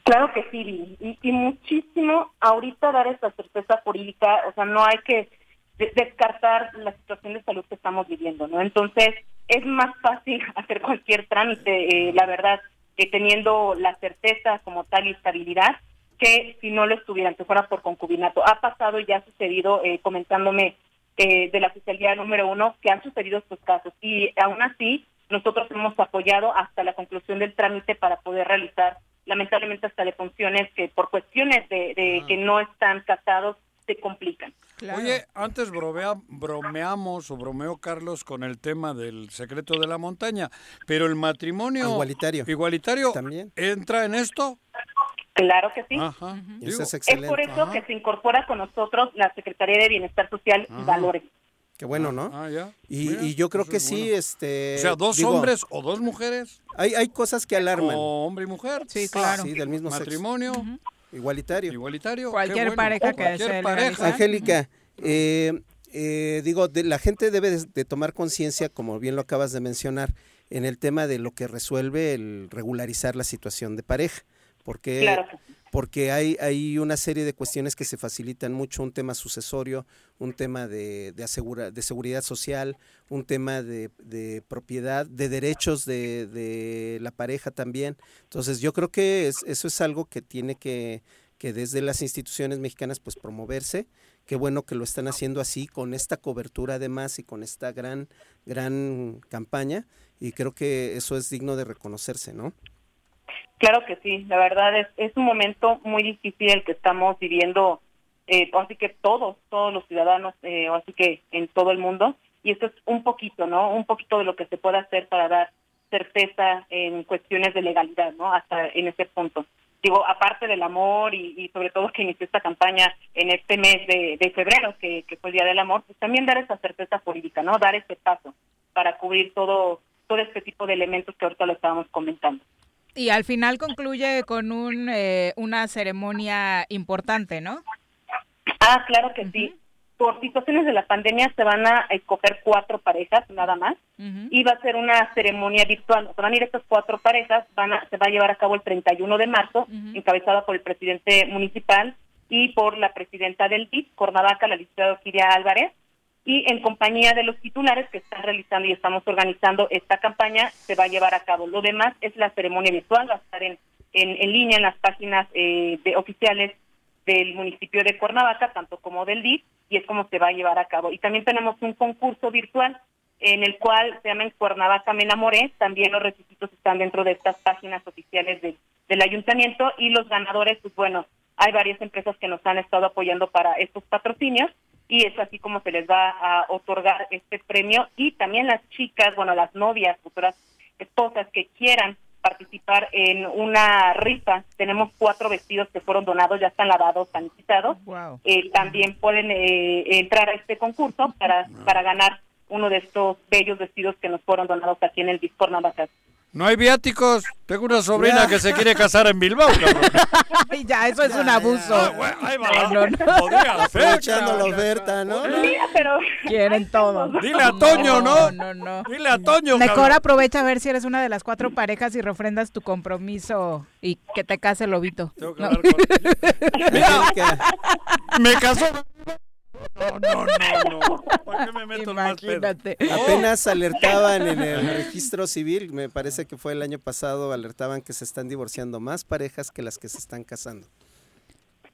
Claro que sí, y, y muchísimo ahorita dar esta certeza jurídica, o sea, no hay que de- descartar la situación de salud que estamos viviendo, ¿no? Entonces, es más fácil hacer cualquier trámite, eh, la verdad, que teniendo la certeza como tal y estabilidad, que si no lo estuvieran, que fuera por concubinato. Ha pasado y ha sucedido, eh, comentándome eh, de la oficialidad número uno, que han sucedido estos casos. Y aún así, nosotros hemos apoyado hasta la conclusión del trámite para poder realizar, lamentablemente, hasta defunciones que por cuestiones de, de que no están casados se complican. Oye, antes bromea- bromeamos o bromeó Carlos con el tema del secreto de la montaña, pero el matrimonio Igualitario. igualitario También. entra en esto. Claro que sí. Ajá. Eso Digo, es por eso que se incorpora con nosotros la Secretaría de Bienestar Social y Valores. Qué bueno, ¿no? Ah, ya. Y, Mira, y yo creo que es sí, bueno. este... o sea, dos digo, hombres o dos mujeres. Hay, hay cosas que alarman. O hombre y mujer. Sí, claro. Sí, del mismo sexo. Matrimonio. Igualitario. Igualitario. Cualquier bueno. pareja que Cualquier desee pareja. Angélica, eh, eh, digo, de- la gente debe de, de tomar conciencia, como bien lo acabas de mencionar, en el tema de lo que resuelve el regularizar la situación de pareja, porque Claro. Porque hay, hay una serie de cuestiones que se facilitan mucho, un tema sucesorio, un tema de, de, asegura- de seguridad social, un tema de, de propiedad, de derechos de, de la pareja también. Entonces yo creo que es- eso es algo que tiene que, que desde las instituciones mexicanas pues promoverse. Qué bueno que lo están haciendo así, con esta cobertura además y con esta gran, gran campaña. Y creo que eso es digno de reconocerse, ¿no? Claro que sí, la verdad es, es un momento muy difícil el que estamos viviendo, eh, así que todos, todos los ciudadanos, eh, así que en todo el mundo, y esto es un poquito, ¿no? Un poquito de lo que se puede hacer para dar certeza en cuestiones de legalidad, ¿no? Hasta en ese punto. Digo, aparte del amor y, sobre todo que inició esta campaña en este mes de, de febrero, que, que fue el Día del Amor, pues también dar esa certeza jurídica, ¿no? Dar ese paso para cubrir todo todo este tipo de elementos que ahorita lo estábamos comentando. Y al final concluye con un, eh, una ceremonia importante, ¿no? Ah, claro que sí. Por situaciones de la pandemia se van a escoger cuatro parejas nada más y va a ser una ceremonia virtual. Se van a ir estas cuatro parejas, van a, se va a llevar a cabo el 31 de marzo, encabezada por el presidente municipal y por la presidenta del DIF, Cuernavaca, la licenciada Kiria Álvarez, y en compañía de los titulares que están realizando y estamos organizando esta campaña, se va a llevar a cabo. Lo demás es la ceremonia virtual, va a estar en, en, línea en las páginas eh, de oficiales del municipio de Cuernavaca, tanto como del DIF, y es como se va a llevar a cabo. Y también tenemos un concurso virtual en el cual se llama Cuernavaca Me Enamoré, también los requisitos están dentro de estas páginas oficiales del ayuntamiento y los ganadores, pues bueno, hay varias empresas que nos han estado apoyando para estos patrocinios y es así como se les va a otorgar este premio y también las chicas, bueno, las novias, futuras esposas que quieran participar en una rifa. Tenemos cuatro vestidos que fueron donados, ya están lavados, sanitizados. Wow. Eh, también pueden eh, entrar a este concurso para, para ganar uno de estos bellos vestidos que nos fueron donados aquí en el Discord Navajas. No hay viáticos. Tengo una sobrina que se quiere casar en Bilbao, cabrón. Ay, ya, eso es un abuso. Ahí va. No, no, no. Podría Aprovechando la cabrón. oferta, ¿no? Mira, pero Quieren todo. Dile a Toño, ¿no? No, no, no. Dile a Toño, Mejor cabrón. aprovecha a ver si eres una de las cuatro parejas y refrendas tu compromiso y que te case el lobito. Tengo que No. hablar con- Mira, me casó. No, no, no, no. ¿Para qué me meto más pedo? Apenas alertaban en el registro civil, me parece que fue el año pasado, alertaban que se están divorciando más parejas que las que se están casando.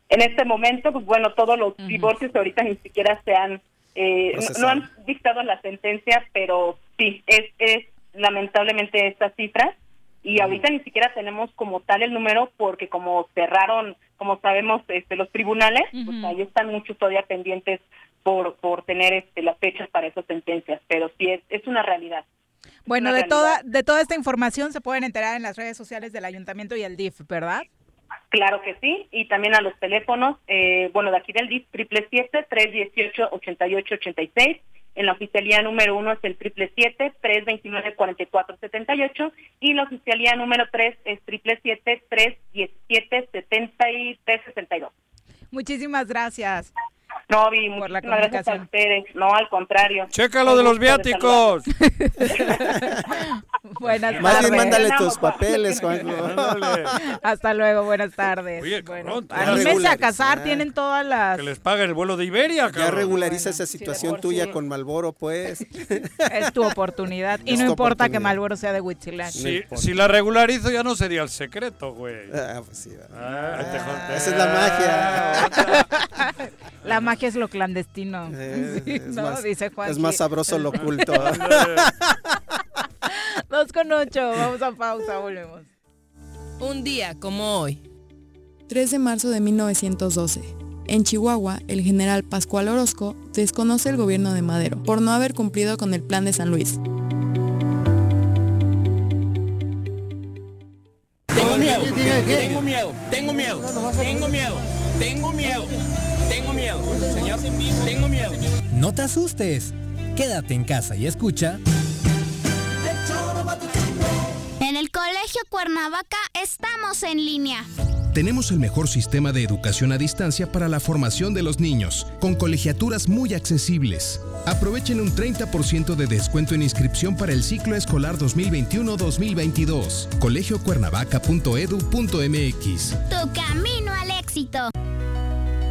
en este momento, pues bueno, todos los divorcios ahorita ni siquiera se han, eh, no- han dictado la sentencia, pero sí, es, es lamentablemente esta cifra y ahorita ni siquiera tenemos como tal el número porque como cerraron, como sabemos, este, los tribunales, pues ahí están muchos todavía pendientes por, por tener este, las fechas para esas sentencias, pero sí es, es una realidad. Bueno, de toda, de toda esta información se pueden enterar en las redes sociales del ayuntamiento y el DIF, ¿verdad? Claro que sí, y también a los teléfonos, eh, bueno, de aquí del DIF, 777-318-8886 en la oficialía número uno es el triple siete, tres veintinueve, cuarenta y la oficialía número tres es triple siete, tres diecisiete, setenta y tres, sesenta y dos. Muchísimas gracias. No, Vi, Por la gracias a ustedes. No, al contrario. Checa lo de los viáticos. Buenas Más tardes. bien mándale tus papeles, Juanjo. Hasta luego, buenas tardes. Oye, bueno, cabrón, ya anímense a casar, tienen todas las... Que les pague el vuelo de Iberia, Ya cabrón. regulariza Bueno, esa situación tuya sí. con Malboro, pues. Es tu oportunidad. Y Es no importa que. Malboro sea de Huitzilac. Si, si la regularizo ya no sería el secreto, güey. Ah, pues sí. Ah, te jodé. Esa es la magia. La magia es lo clandestino. Eh, Sí, es, ¿no? más, Dice Juan. es más sabroso lo oculto. Dos con ocho. Vamos a pausa, volvemos. Un día como hoy. 3 de marzo de 1912. En Chihuahua, el general Pascual Orozco desconoce el gobierno de Madero por no haber cumplido con el plan de San Luis. Tengo miedo, tengo miedo, tengo miedo, tengo miedo, tengo miedo, tengo miedo, señor, tengo miedo. No te asustes. Quédate en casa y escucha En el Colegio Cuernavaca estamos en línea. Tenemos el mejor sistema de educación a distancia para la formación de los niños, con colegiaturas muy accesibles. Aprovechen un 30% de descuento en inscripción para el ciclo escolar 2021-2022. colegiocuernavaca.edu.mx. Tu camino al éxito.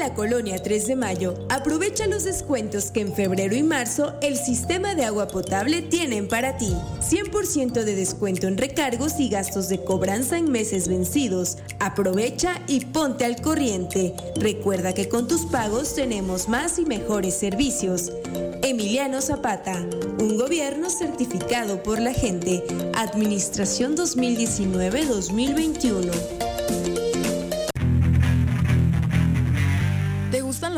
la colonia 3 de Mayo, aprovecha los descuentos que en febrero y marzo el sistema de agua potable tienen para ti. 100% de descuento en recargos y gastos de cobranza en meses vencidos. Aprovecha y ponte al corriente. Recuerda que con tus pagos tenemos más y mejores servicios. Emiliano Zapata, un gobierno certificado por la gente. Administración 2019-2021.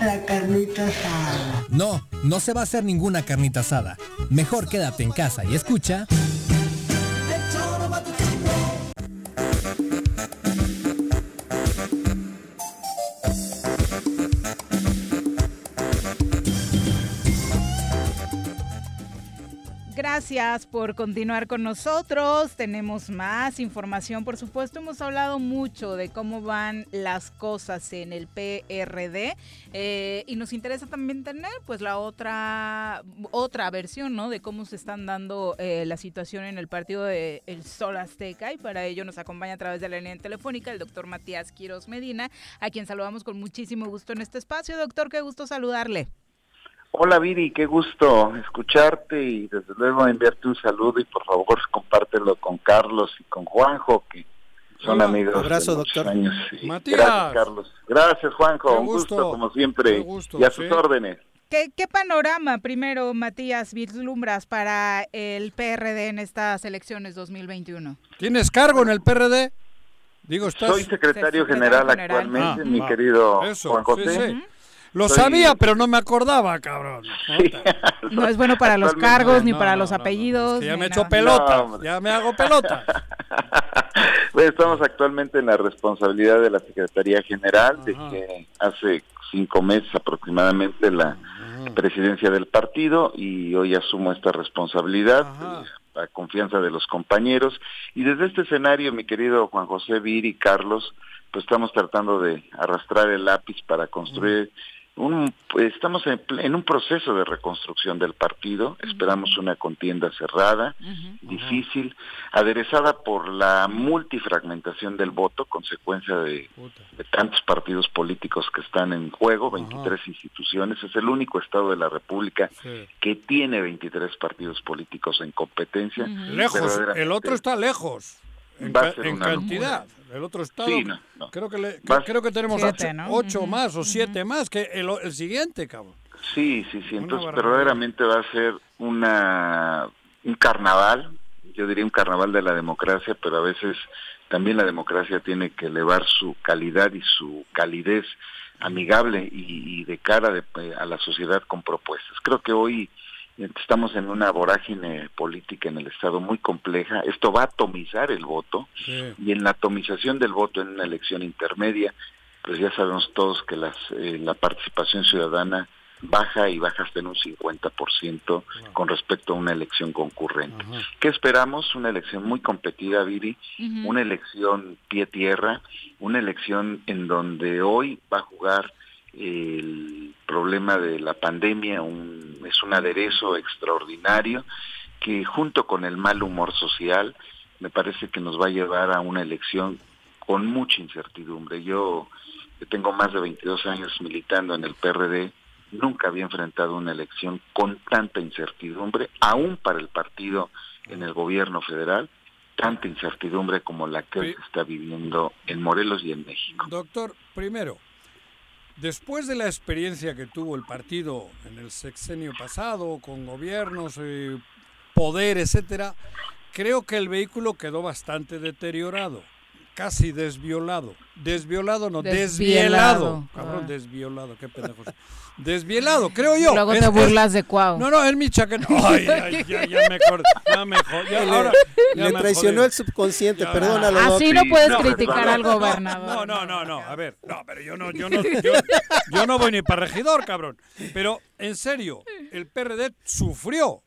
la carnita asada? No, no se va a hacer ninguna carnita asada. Mejor quédate en casa y escucha. Gracias por continuar con nosotros. Tenemos más información, por supuesto. Hemos hablado mucho de cómo van las cosas en el PRD eh, y nos interesa también tener, pues, la otra otra versión, ¿no? De cómo se están dando eh, la situación en el partido de Sol Azteca y para ello nos acompaña a través de la línea telefónica el doctor Matías Quiros Medina, a quien saludamos con muchísimo gusto en este espacio. Doctor, qué gusto saludarle. Hola Viri, qué gusto escucharte y desde luego enviarte un saludo y por favor compártelo con Carlos y con Juanjo que son Hola, amigos abrazo, de muchos doctor. años. Matías. Gracias Carlos. Gracias Juanjo, Qué un gusto, gusto, como siempre qué gusto, y a sí. sus órdenes. ¿Qué, qué panorama, primero, Matías, vislumbras para el PRD en estas elecciones 2021? ¿Tienes cargo en el PRD? Digo, estás... Soy secretario Secretario general general. actualmente, Ah, mi va. querido Eso, Juan sí, José. sí. Lo Soy- sabía, pero no me acordaba, cabrón. No es bueno para los cargos, ni No, para no, los no, no, apellidos. es que ya me he hecho nada. pelota, ya me hago pelota. Bueno, estamos actualmente en la responsabilidad de la Secretaría General, de Ajá. que hace cinco meses aproximadamente la presidencia del partido y hoy asumo esta responsabilidad Ajá. a confianza de los compañeros y desde este escenario mi querido Juan José Viri Carlos pues estamos tratando de arrastrar el lápiz para construir un estamos en, un proceso de reconstrucción del partido esperamos una contienda cerrada difícil aderezada por la multifragmentación del voto consecuencia de tantos partidos políticos que están en juego, 23 instituciones, es el único estado de la República Sí. que tiene 23 partidos políticos en competencia. Lejos, el otro está lejos. En, ca- en cantidad. El otro estado, Sí, no, no. creo que le- creo que tenemos Siete, ocho, ¿no? ocho Ujú, más o siete más que el, el siguiente, cabrón. Sí, sí, sí. Entonces, verdaderamente va a ser una un carnaval, yo diría un carnaval de la democracia, pero a veces también la democracia tiene que elevar su calidad y su calidez amigable y, y de cara de- a la sociedad con propuestas. Creo que hoy estamos en una vorágine política en el Estado muy compleja. Esto va a atomizar el voto Sí. y en la atomización del voto en una elección intermedia, pues ya sabemos todos que las, eh, la participación ciudadana baja y baja hasta en un 50% con respecto a una elección concurrente. Ajá. ¿Qué esperamos? Una elección muy competida, Viri, una elección pie-tierra, una elección en donde hoy va a jugar el problema de la pandemia, un- es un aderezo extraordinario que junto con el mal humor social me parece que nos va a llevar a una elección con mucha incertidumbre. Yo, que tengo más de 22 años militando en el PRD, nunca había enfrentado una elección con tanta incertidumbre, aún para el partido en el gobierno federal, tanta incertidumbre como la que se está viviendo en Morelos y en México. Doctor, primero, después de la experiencia que tuvo el partido en el sexenio pasado, con gobiernos, eh, poder, etcétera, creo que el vehículo quedó bastante deteriorado, casi desviolado. Desviolado, no, Desvielado. desvielado. Cabrón, Ah. desviolado, qué pendejo. Desvielado, creo yo. Luego Es- te es- burlas de Cuau. No, no, es mi chaqueta. Ay, ay, ya, ya me acordé. Ya me jod- ya, Le- ahora, ya Le me traicionó jodí. el subconsciente, Ya, perdónalo. Así no puedes no, criticar perdón. al gobernador. No, no, no, no. A ver, no, pero yo no, yo no, yo, yo no voy ni para regidor, cabrón. Pero en serio, el PRD sufrió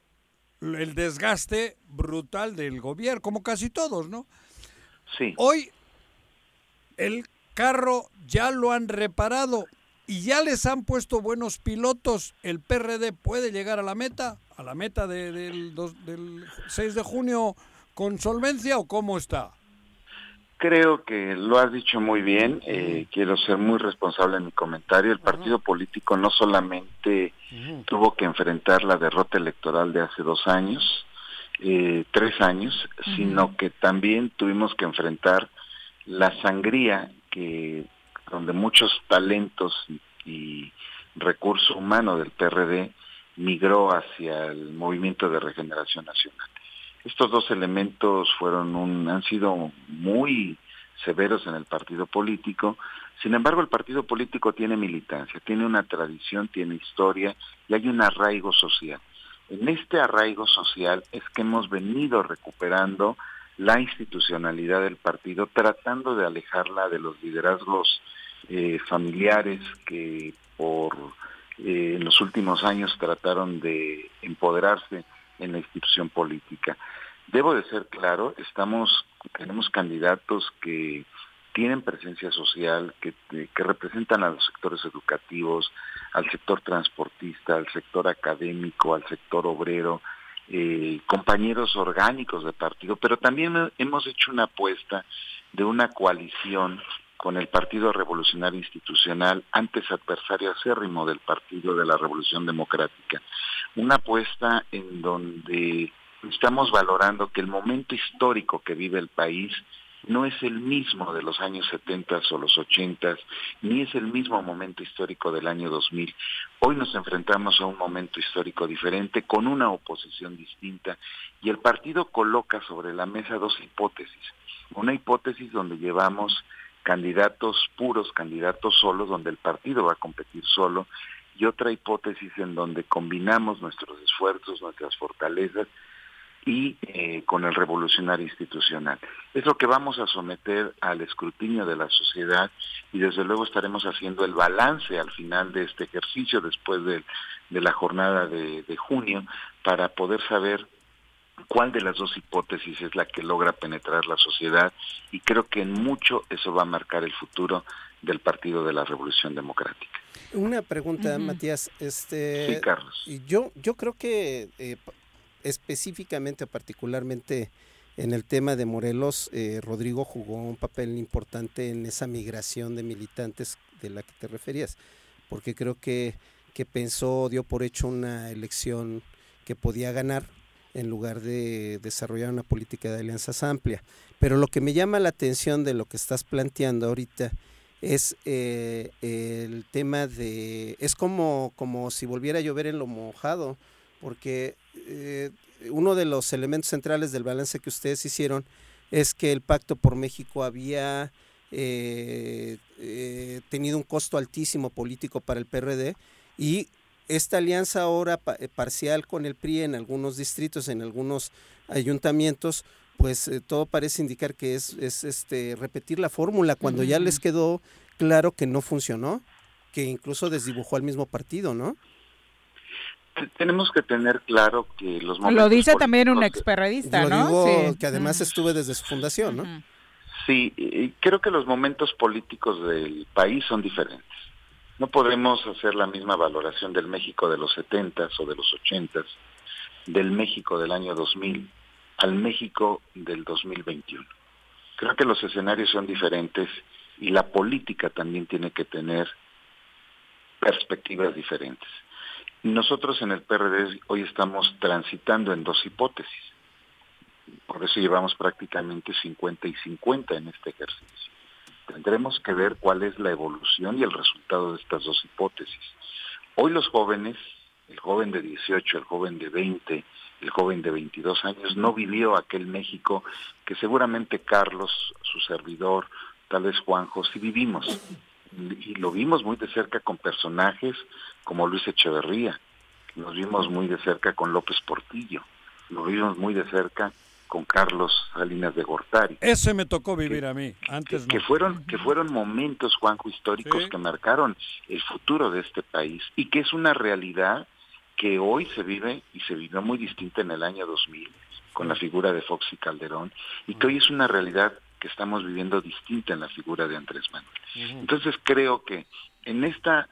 el desgaste brutal del gobierno, como casi todos, ¿no? Sí. Hoy el carro ya lo han reparado y ya les han puesto buenos pilotos. ¿El PRD puede llegar a la meta? ¿A la meta de- del, dos- del 6 de junio con solvencia o cómo está? Creo que lo has dicho muy bien. Eh, quiero ser muy responsable en mi comentario. El partido político no solamente tuvo que enfrentar la derrota electoral de hace dos años, eh, tres años, sino que también tuvimos que enfrentar la sangría que donde muchos talentos y recurso humano del PRD migró hacia el movimiento de regeneración nacional. Estos dos elementos fueron un, han sido muy severos en el partido político. Sin embargo, el partido político tiene militancia, tiene una tradición, tiene historia y hay un arraigo social. En este arraigo social es que hemos venido recuperando la institucionalidad del partido, tratando de alejarla de los liderazgos eh, familiares que por eh, en los últimos años trataron de empoderarse en la institución política. Debo de ser claro, estamos, tenemos candidatos que tienen presencia social, que, que representan a los sectores educativos, al sector transportista, al sector académico, al sector obrero, eh, compañeros orgánicos de partido, pero también hemos hecho una apuesta de una coalición con el Partido Revolucionario Institucional, antes adversario acérrimo del Partido de la Revolución Democrática. Una apuesta en donde estamos valorando que el momento histórico que vive el país no es el mismo de los años 70 o los 80, ni es el mismo momento histórico del año 2000. Hoy nos enfrentamos a un momento histórico diferente, con una oposición distinta, y el partido coloca sobre la mesa dos hipótesis. Una hipótesis donde llevamos candidatos puros, candidatos solos, donde el partido va a competir solo, y otra hipótesis en donde combinamos nuestros esfuerzos, nuestras fortalezas y eh, con el revolucionario institucional. Es lo que vamos a someter al escrutinio de la sociedad y desde luego estaremos haciendo el balance al final de este ejercicio después de, la jornada de junio para poder saber cuál de las dos hipótesis es la que logra penetrar la sociedad y creo que en mucho eso va a marcar el futuro del Partido de la Revolución Democrática. Una pregunta, Matías. Este, sí, Carlos. Yo, yo creo que eh, específicamente, particularmente en el tema de Morelos, eh, Rodrigo jugó un papel importante en esa migración de militantes de la que te referías, porque creo que, que pensó, dio por hecho una elección que podía ganar en lugar de desarrollar una política de alianzas amplia. Pero lo que me llama la atención de lo que estás planteando ahorita es eh, el tema de... Es como, como si volviera a llover en lo mojado, porque eh, uno de los elementos centrales del balance que ustedes hicieron es que el Pacto por México había eh, tenido un costo altísimo político para el PRD y esta alianza ahora eh, parcial con el PRI en algunos distritos, en algunos ayuntamientos, pues eh, todo parece indicar que es, es este repetir la fórmula cuando ya les quedó claro que no funcionó, que incluso desdibujó al mismo partido, ¿no? Tenemos que tener claro que los momentos Lo dice también un experredista, ¿no? Digo que además estuve desde su fundación, ¿no? Sí, creo que los momentos políticos del país son diferentes. No podemos hacer la misma valoración del México de los 70 o de los 80 del México del año 2000 al México del 2021. Creo que los escenarios son diferentes y la política también tiene que tener perspectivas diferentes. Nosotros en el PRD hoy estamos transitando en dos hipótesis. Por eso llevamos prácticamente 50 y 50 en este ejercicio. Tendremos que ver cuál es la evolución y el resultado de estas dos hipótesis. Hoy los jóvenes, el joven de 18, el joven de 20, el joven de 22 años, no vivió aquel México que seguramente Carlos, su servidor, tal vez Juanjo, sí vivimos. Y lo vimos muy de cerca con personajes como Luis Echeverría, nos vimos muy de cerca con López Portillo, lo vimos muy de cerca con Carlos Salinas de Gortari. Ese me tocó vivir a mí, antes que, fueron que fueron momentos, Juanjo, históricos que marcaron el futuro de este país y que es una realidad que hoy se vive y se vivió muy distinta en el año 2000 con la figura de Fox y Calderón y que hoy es una realidad que estamos viviendo distinta en la figura de Andrés Manuel. Entonces creo que en esta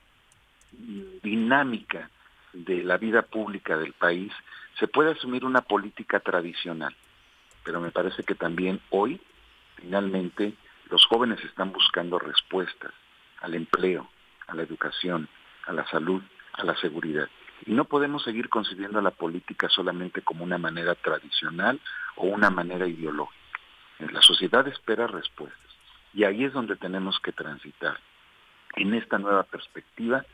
dinámica de la vida pública del país se puede asumir una política tradicional pero me parece que también hoy Finalmente, los jóvenes están buscando respuestas al empleo, a la educación, a la salud, a la seguridad. Y no podemos seguir concibiendo la política solamente como una manera tradicional o una manera ideológica. La sociedad espera respuestas. Y ahí es donde tenemos que transitar en esta nueva perspectiva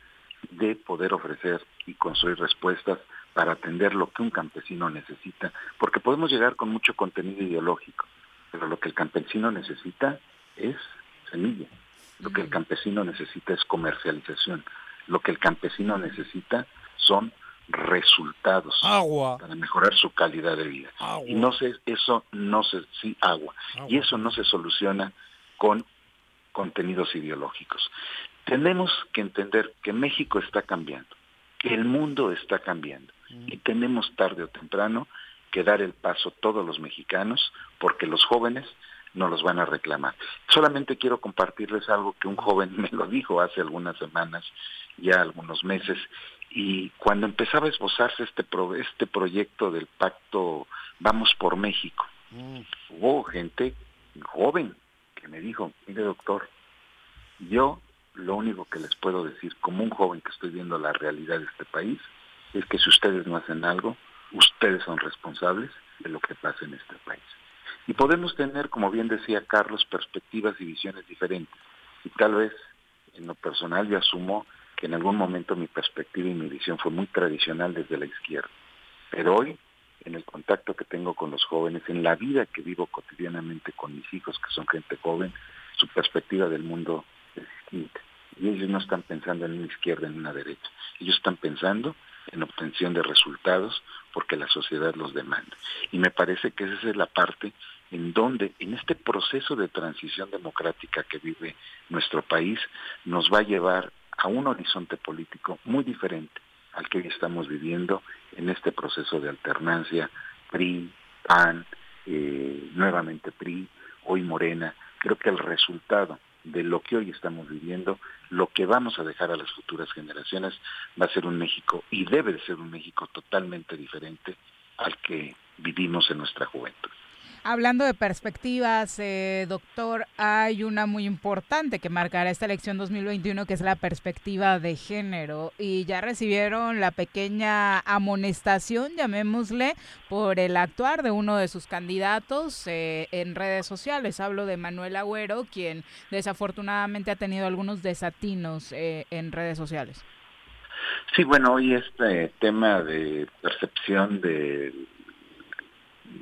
de poder ofrecer y construir respuestas para atender lo que un campesino necesita, porque podemos llegar con mucho contenido ideológico, pero lo que el campesino necesita es semilla, lo que el campesino necesita es comercialización, lo que el campesino necesita son resultados agua. para mejorar su calidad de vida. Y no se eso no se sí agua. y eso no se soluciona con contenidos ideológicos. Tenemos que entender que México está cambiando que el mundo está cambiando. Y tenemos tarde o temprano que dar el paso todos los mexicanos porque los jóvenes no los van a reclamar. Solamente quiero compartirles algo que un joven me lo dijo hace algunas semanas, ya algunos meses, y cuando empezaba a esbozarse este, pro, este proyecto del pacto Vamos por México, hubo gente joven que me dijo, mire doctor, yo lo único que les puedo decir como un joven que estoy viendo la realidad de este país es que si ustedes no hacen algo, ustedes son responsables de lo que pasa en este país. Y podemos tener, como bien decía Carlos, perspectivas y visiones diferentes. Y tal vez, en lo personal, yo asumo en algún momento mi perspectiva y mi visión fue muy tradicional desde la izquierda. Pero hoy, en el contacto que tengo con los jóvenes, en la vida que vivo cotidianamente con mis hijos, que son gente joven, su perspectiva del mundo es distinta. Y ellos no están pensando en una izquierda, en una derecha. Ellos están pensando en obtención de resultados porque la sociedad los demanda. Y me parece que esa es la parte en donde en este proceso de transición democrática que vive nuestro país nos va a llevar a un horizonte político muy diferente al que hoy estamos viviendo en este proceso de alternancia PRI, PAN, eh, nuevamente PRI, hoy Morena. Creo que el resultado de lo que hoy estamos viviendo, lo que vamos a dejar a las futuras generaciones va a ser un México y debe de ser un México totalmente diferente al que vivimos en nuestra juventud. Hablando de perspectivas, eh, doctor, hay una muy importante que marcará esta elección 2021, que es la perspectiva de género. Y ya recibieron la pequeña amonestación, llamémosle, por el actuar de uno de sus candidatos eh, en redes sociales. Hablo de Manuel Agüero, quien desafortunadamente ha tenido algunos desatinos eh, en redes sociales. Sí, bueno, hoy este tema de percepción de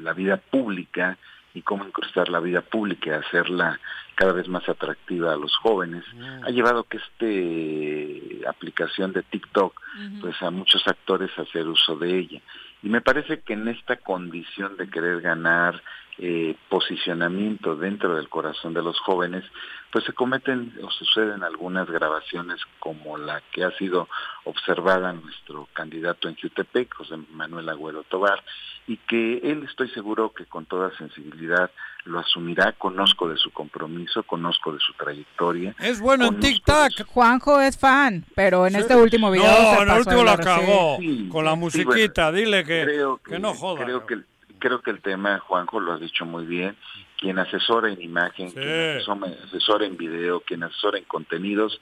la vida pública y cómo incrustar la vida pública y hacerla cada vez más atractiva a los jóvenes, ha llevado que esta aplicación de TikTok, pues a muchos actores hacer uso de ella. Y me parece que en esta condición de querer ganar eh, posicionamiento dentro del corazón de los jóvenes, pues se cometen o suceden algunas grabaciones como la que ha sido observada nuestro candidato en Jutepec, José Manuel Agüero Tobar, y que él estoy seguro que con toda sensibilidad lo asumirá, conozco de su compromiso, conozco de su trayectoria. Es bueno en TikTok. Juanjo es fan, pero en este último video No, se en el último lo acabó Sí, con la sí, musiquita. bueno, Dile que, creo que no joda. Creo que, creo que el tema, Juanjo, lo has dicho muy bien. Quien asesora en imagen, Sí. quien asesora, en video, quien asesora en contenidos,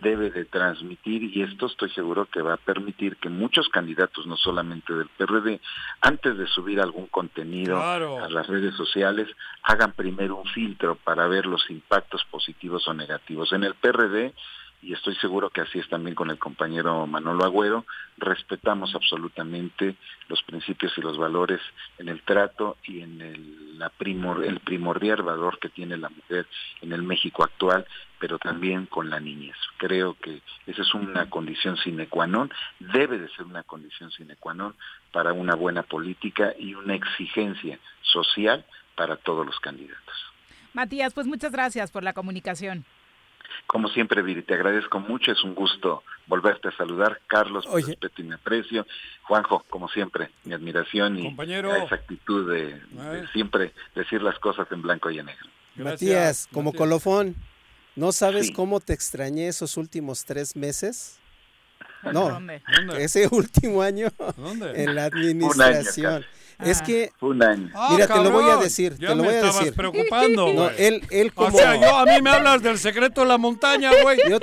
debe de transmitir y esto estoy seguro que va a permitir que muchos candidatos, no solamente del PRD, antes de subir algún contenido Claro. a las redes sociales, hagan primero un filtro para ver los impactos positivos o negativos. En el PRD y estoy seguro que así es también con el compañero Manolo Agüero, respetamos absolutamente los principios y los valores en el trato y en el, la primor, el primordial valor que tiene la mujer en el México actual, pero también con la niñez. Creo que esa es una condición sine qua non, debe de ser una condición sine qua non para una buena política y una exigencia social para todos los candidatos. Matías, pues muchas gracias por la comunicación. Como siempre, Viri, te agradezco mucho, es un gusto volverte a saludar. Carlos, mi respeto y mi aprecio. Juanjo, como siempre, mi admiración y Compañero. esa actitud de, de siempre decir las cosas en blanco y en negro. Matías, como colofón, ¿no sabes Sí. cómo te extrañé esos últimos tres meses? No, ¿Dónde? ese último año ¿Dónde? en la Un año, administración. Es que, Fue un año. Ah, mira, te lo voy a decir, ya te lo me voy a decir. preocupando, No, güey. él, él O como... sea, yo a mí me hablas del secreto de la montaña, güey. yo-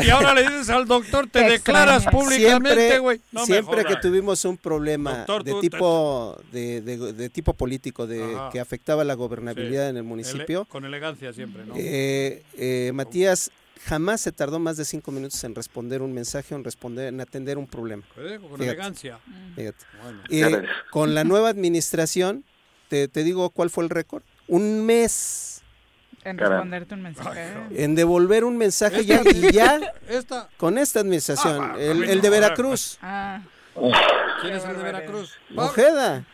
Y ahora le dices al doctor, te, declaras públicamente, Siempre- güey. No me siempre que tuvimos un problema Doctor, de tú- tipo de, de- de tipo político de Ajá. que afectaba la gobernabilidad Sí. en el municipio Ele- con elegancia siempre, ¿no? eh, eh, Matías jamás se tardó más de cinco minutos en responder un mensaje o en responder en atender un problema Con Fíjate, elegancia. fíjate. Bueno. Eh, con la nueva administración te, te digo cuál fue el récord un mes En responderte un mensaje. en devolver un mensaje Esta- ya y ya Esta. con esta administración Ah, el, de. Veracruz Ah, ¿Quién es el de Veracruz? Ojeda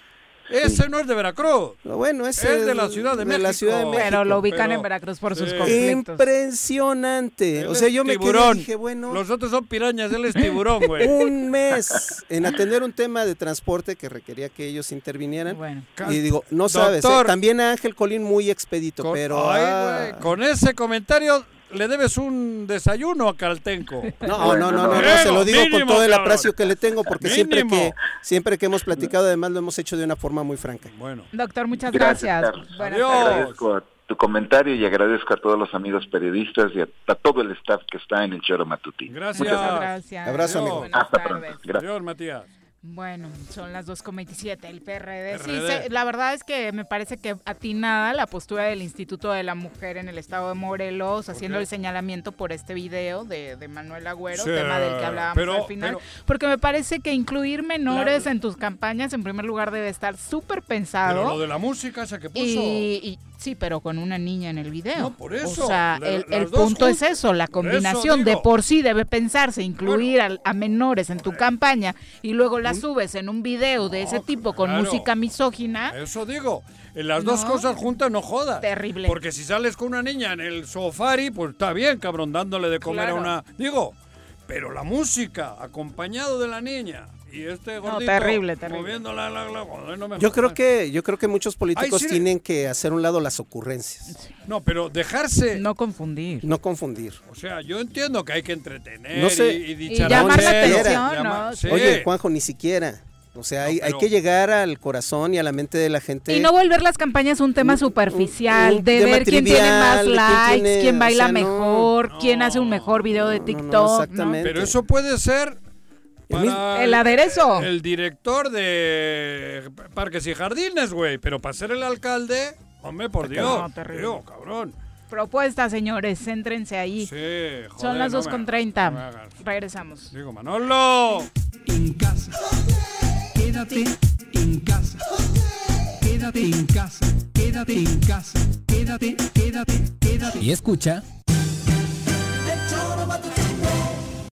Ese no es de Veracruz. bueno Es ese de la Ciudad de, de México. la Ciudad de México. pero lo ubican Pero- en Veracruz por sus conflictos. impresionante o sea es yo me quedé dije bueno Los otros son pirañas, él es tiburón, güey. un mes en atender un tema de transporte que requería que ellos intervinieran. Bueno. Y digo, no sabes, ¿eh? También a Ángel Colín muy expedito, Con, pero... ay, ah, güey, con ese comentario le debes un desayuno a Caltenco. no, no, no, no, se lo digo con todo el aprecio que le tengo, porque siempre que, siempre que hemos platicado, además lo hemos hecho de una forma muy franca. Bueno. Doctor, muchas Gracias. Agradezco a tu comentario y agradezco a todos los amigos periodistas y a, a todo el staff que está en el Choro Matutino. Gracias. Gracias. gracias. Abrazo, amigo. Buenas Hasta tardes. pronto. Gracias. Adiós, Matías. Bueno, son las 2.27, el PRD. Sí, PRD. la verdad es que me parece que atinada la postura del Instituto de la Mujer en el estado de Morelos, haciendo el señalamiento por este video de, de Manuel Agüero, Sí, tema del que hablábamos pero- al final. pero- porque me parece que incluir menores en tus campañas, en primer lugar, debe estar súper pensado. Pero lo de la música esa que puso. Y, y- sí, pero con una niña en el video. No, por eso. O sea, La- el, el punto es eso, la eso combinación de por sí debe pensarse, incluir a, menores en tu campaña y luego la subes en un video de ese tipo con claro. música misógina. Eso digo. Las dos cosas juntas no jodas. Terrible. Porque si sales con una niña en el sofari, pues está bien, cabrón, dándole de comer Claro. a una. Digo, pero la música, acompañado de la niña. Y este gordito terrible, terrible. moviendo la, la, la- joder, no me Yo creo que, yo creo que muchos políticos sí. tienen que hacer un lado las ocurrencias, No, pero dejarse. No confundir. no confundir. O sea, yo entiendo que hay que entretener No sé. y, y Y llamar la atención, llama- ¿no? sí. Oye, Juanjo, ni siquiera. O sea, hay, hay pero- que llegar al corazón y a la mente de la gente. Y no volver las campañas un tema superficial, un de tema ver quién tiene más quién likes, tiene- quién o baila no. mejor, quién hace un mejor video de no, TikTok. no, ¿no? exactamente. Pero eso puede ser para El aderezo. el director de Parques y Jardines, güey. Pero para ser el alcalde, hombre, por Dios. No, terrible. Dios, cabrón. Propuesta, señores, céntrense ahí. Sí, joder, Son las no 2 me- con no me 30. hagas. Regresamos. Digo, Manolo. en casa. Quédate en casa. Quédate en casa. Quédate en casa. Quédate, quédate, quédate. Y escucha.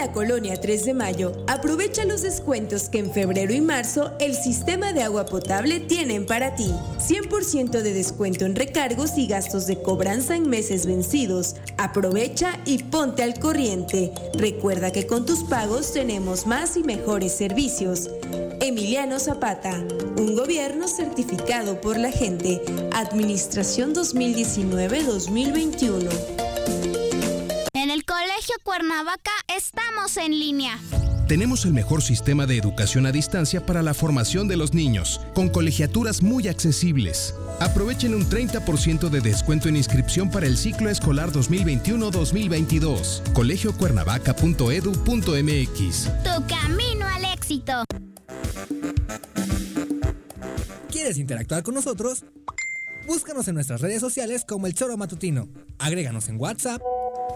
la colonia 3 de Mayo, aprovecha los descuentos que en febrero y marzo el sistema de agua potable tienen para ti. 100% de descuento en recargos y gastos de cobranza en meses vencidos. Aprovecha y ponte al corriente. Recuerda que con tus pagos tenemos más y mejores servicios. Emiliano Zapata, un gobierno certificado por la gente. Administración 2019-2021. En el Colegio Cuernavaca estamos en línea. Tenemos el mejor sistema de educación a distancia para la formación de los niños, con colegiaturas muy accesibles. Aprovechen un 30% de descuento en inscripción para el ciclo escolar 2021-2022. colegiocuernavaca.edu.mx. Tu camino al éxito. ¿Quieres interactuar con nosotros? Búscanos en nuestras redes sociales como El Choro Matutino. Agréganos en WhatsApp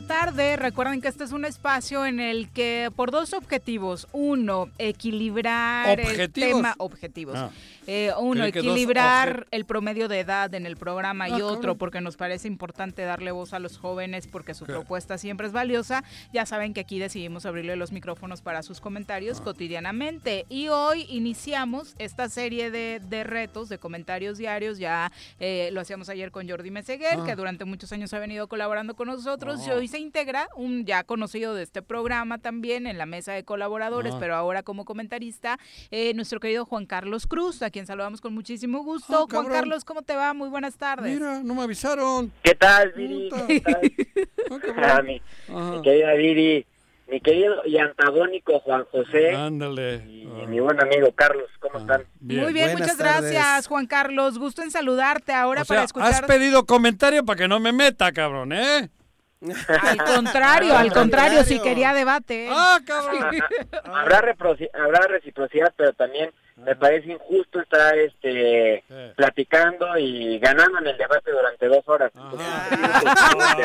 La tarde. Recuerden que este es un espacio en el que por dos objetivos. Uno, equilibrar el ¿Objetivos? tema objetivos. Ah. Eh, uno, equilibrar el promedio de edad en el programa y Ah, otro, porque nos parece importante darle voz a los jóvenes porque su ¿Qué? propuesta siempre es valiosa. Ya saben que aquí decidimos abrirle los micrófonos para sus Ah. comentarios cotidianamente. Y hoy iniciamos esta serie de, de retos, de comentarios diarios. Ya eh, lo hacíamos ayer con Jordi Meseguer, Ah. que durante muchos años ha venido colaborando con nosotros. Y Ah. hoy se integra un ya conocido de este programa también en la mesa de colaboradores, Ah. pero ahora como comentarista, eh, nuestro querido Juan Carlos Cruz, a quien saludamos con muchísimo gusto. Ah, Juan. Carlos, ¿cómo te va? Muy buenas tardes. Mira, no me avisaron. ¿Qué tal, Viri? ¿Cómo estás? Ah, mi, Ajá. mi querida Viri, mi querido y antagónico Juan José Ándale. y mi buen amigo Carlos, ¿cómo están? Muy bien, Buenas muchas tardes. gracias, Juan Carlos. Gusto en saludarte ahora O sea, para has escuchar. pedido comentario para que no me meta, cabrón, ¿eh? Al contrario, al contrario, si quería debate. ¿eh? Ah, cabrón. Habrá, habrá reciprocidad, pero también me parece injusto estar este platicando y ganando en el debate durante dos horas. Entonces.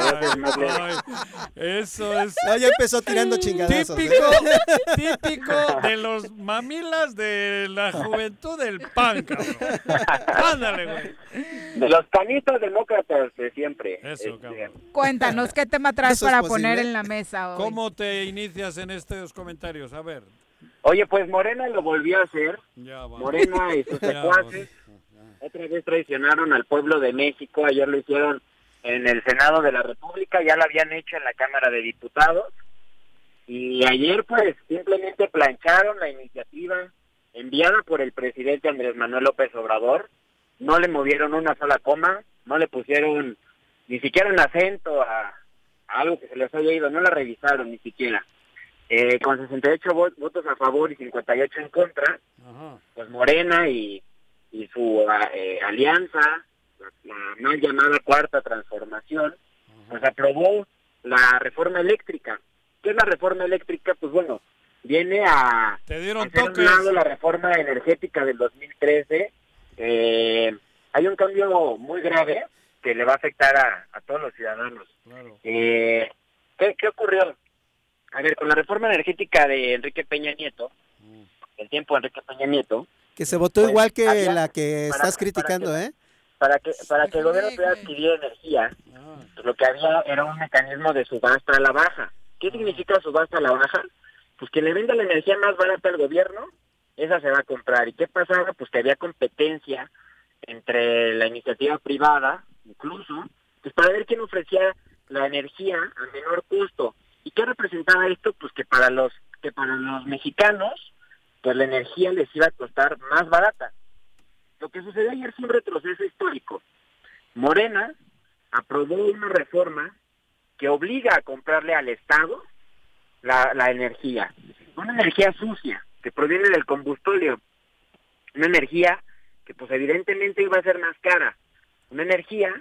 Ay, eso es No, ya empezó tirando chingadazos. ¿eh? típico, típico de los mamilas de la juventud del pan, cabrón. Ándale, güey. De los panistas demócratas de siempre. Eso, Este, cabrón. Cuéntanos, ¿qué tema traes ¿Eso es para posible? poner en la mesa hoy? ¿Cómo te inicias en estos comentarios? A ver. Oye, pues Morena lo volvió a hacer. Ya. Morena y sus secuaces otra vez traicionaron al pueblo de México. Ayer lo hicieron en el Senado de la República, ya lo habían hecho en la Cámara de Diputados. Y ayer, pues, simplemente plancharon la iniciativa enviada por el presidente Andrés Manuel López Obrador. No le movieron una sola coma, no le pusieron ni siquiera un acento a, a algo que se les haya ido, no la revisaron ni siquiera. Eh, con 68 vo- votos a favor y 58 en contra, Ajá. pues Morena y, y su a- eh, alianza, la, mal llamada cuarta transformación, pues aprobó la reforma eléctrica. ¿Qué es la reforma eléctrica? Pues bueno, viene a Te dieron a un toques. lado la reforma energética del 2013. Eh, hay un cambio muy grave que le va a afectar a, a todos los ciudadanos. Claro. Eh, ¿qué, ¿Qué ocurrió? A ver, con la reforma energética de Enrique Peña Nieto, el tiempo de Enrique Peña Nieto, Que se votó Pues, igual que había- la que para- estás para criticando, que- ¿eh? para que para que el gobierno pudiera adquirir energía, pues lo que había era un mecanismo de subasta a la baja. ¿Qué significa subasta a la baja? Pues que le venda la energía más barata al gobierno, esa se va a comprar. ¿Y qué pasaba? Pues que había competencia entre la iniciativa privada, incluso, pues para ver quién ofrecía la energía a menor costo. ¿Y qué representaba esto? Pues que para los que para los mexicanos, pues la energía les iba a costar más barata. Lo que sucedió ayer fue un retroceso histórico. Morena aprobó una reforma que obliga a comprarle al Estado la, la energía. Una energía sucia, que proviene del combustible. Una energía que pues evidentemente iba a ser más cara. Una energía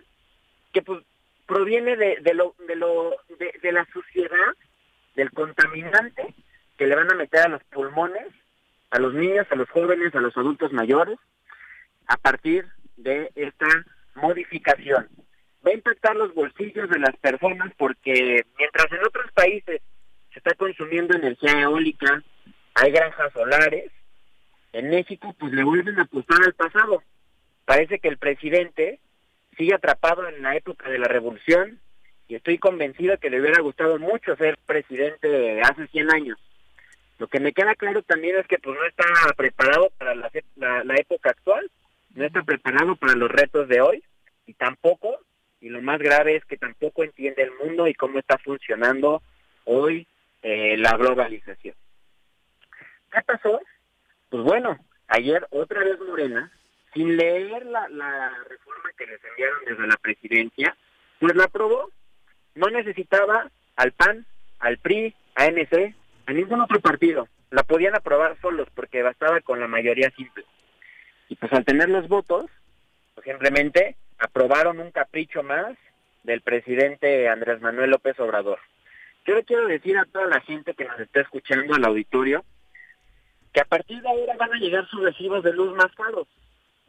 que pues proviene de, de lo, de, lo de, de la suciedad, del contaminante que le van a meter a los pulmones, a los niños, a los jóvenes, a los adultos mayores, a partir de esta modificación. Va a impactar los bolsillos de las personas porque mientras en otros países se está consumiendo energía eólica, hay granjas solares, en México pues le vuelven a apostar al pasado. Parece que el presidente sigue atrapado en la época de la revolución y estoy convencido que le hubiera gustado mucho ser presidente de hace 100 años. Lo que me queda claro también es que pues no está preparado para la, la, la época actual, no está preparado para los retos de hoy y tampoco, y lo más grave es que tampoco entiende el mundo y cómo está funcionando hoy eh, la globalización. ¿Qué pasó? Pues bueno, ayer otra vez Morena, sin leer la, reforma que les enviaron desde la presidencia, pues la aprobó. No necesitaba al PAN, al PRI, a NC, a ningún otro partido. La podían aprobar solos porque bastaba con la mayoría simple. Y pues al tener los votos, pues simplemente aprobaron un capricho más del presidente Andrés Manuel López Obrador. Yo le quiero decir a toda la gente que nos está escuchando al auditorio que a partir de ahora van a llegar sus recibos de luz más caros.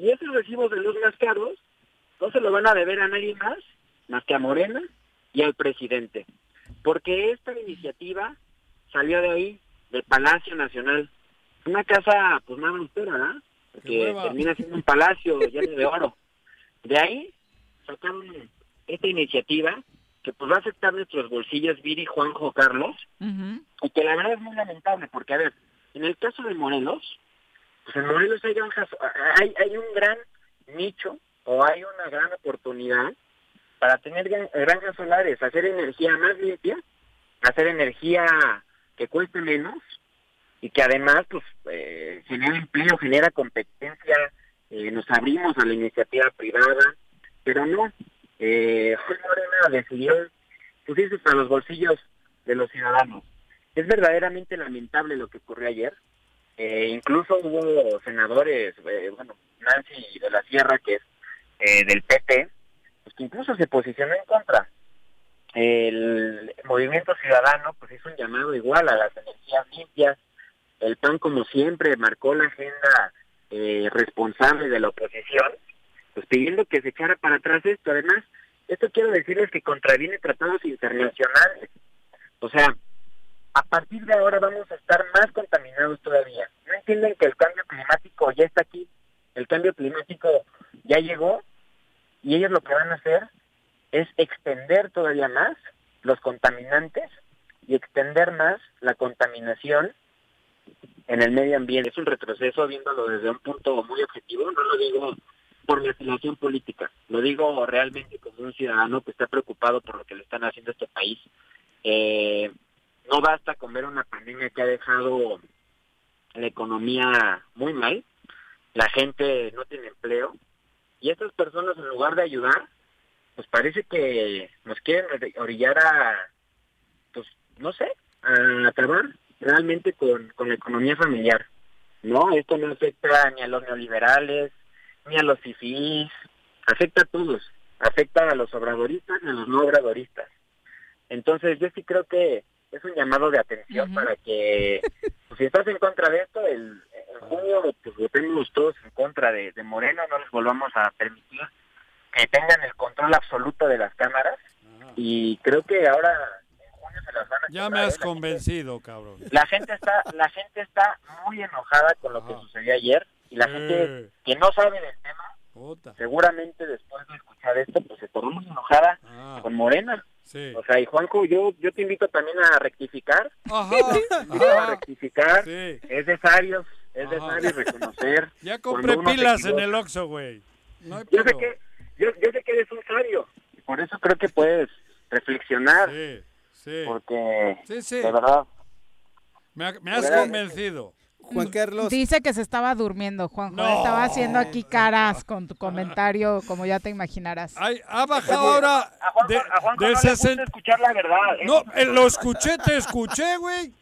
Y esos recibos de luz más caros no se lo van a deber a nadie más, más que a Morena y al presidente. Porque esta iniciativa salió de ahí, del Palacio Nacional. Una casa, pues nada austera, ¿verdad? Que termina siendo un palacio lleno de oro. De ahí sacaron esta iniciativa que pues va a afectar nuestros bolsillos, Viri, Juanjo, Carlos, y que la verdad es muy lamentable, porque a ver, en el caso de Morelos, pues en Morelos hay, granjas, hay, hay un gran nicho o hay una gran oportunidad para tener granjas solares, hacer energía más limpia, hacer energía que cueste menos y que además pues eh, genera empleo, genera competencia, eh, nos abrimos a la iniciativa privada, pero no, eh, Morena decidió pues para los bolsillos de los ciudadanos. Es verdaderamente lamentable lo que ocurrió ayer. Eh, incluso hubo senadores, eh, bueno, Nancy de la Sierra, que es eh, del PP, pues que incluso se posicionó en contra. El movimiento ciudadano pues hizo un llamado igual a las energías limpias. El PAN, como siempre, marcó la agenda eh, responsable de la oposición, pues pidiendo que se echara para atrás esto. Además, esto quiero decirles que contraviene tratados internacionales. O sea, a partir de ahora vamos a estar más contaminados todavía. No entienden que el cambio climático ya está aquí, el cambio climático ya llegó y ellos lo que van a hacer es extender todavía más los contaminantes y extender más la contaminación en el medio ambiente. Es un retroceso viéndolo desde un punto muy objetivo, no lo digo por mi afiliación política, lo digo realmente como un ciudadano que está preocupado por lo que le están haciendo a este país. Eh, no basta con ver una pandemia que ha dejado la economía muy mal, la gente no tiene empleo y estas personas en lugar de ayudar, pues parece que nos quieren orillar a, pues no sé, a acabar realmente con, con la economía familiar. No, esto no afecta ni a los neoliberales, ni a los fifís, afecta a todos, afecta a los obradoristas y a los no obradoristas. Entonces yo sí creo que es un llamado de atención para que, pues, si estás en contra de esto, el, en junio pues votemos todos en contra de, de Moreno, no les volvamos a permitir que tengan el control absoluto de las cámaras. Y creo que ahora en junio se las van a Ya me has convencido, cabrón. la gente está la gente está muy enojada con lo que sucedió ayer y la gente que no sabe del tema seguramente después de escuchar esto pues se tornó muy enojada con Morena Sí. O sea, y Juanjo, yo, yo te invito también a rectificar. Ajá, a rectificar. Sí. Es sabios, es sabios reconocer. Ya compré pilas en el Oxxo, güey. No hay Yo sé que, yo, yo sé que eres un sabio. Y por eso creo que puedes reflexionar. Sí, sí. Porque, Sí, sí. de verdad, Me, ha- me has ¿Verdad? convencido. Juan Carlos. Dice que se estaba durmiendo, Juanjo. No. Estaba haciendo aquí caras con tu comentario, como ya te imaginarás. Ay, ha bajado ahora de, Juanjo del no le gusta 60. escuchar la verdad. ¿eh? No, eh, lo escuché, te escuché, güey.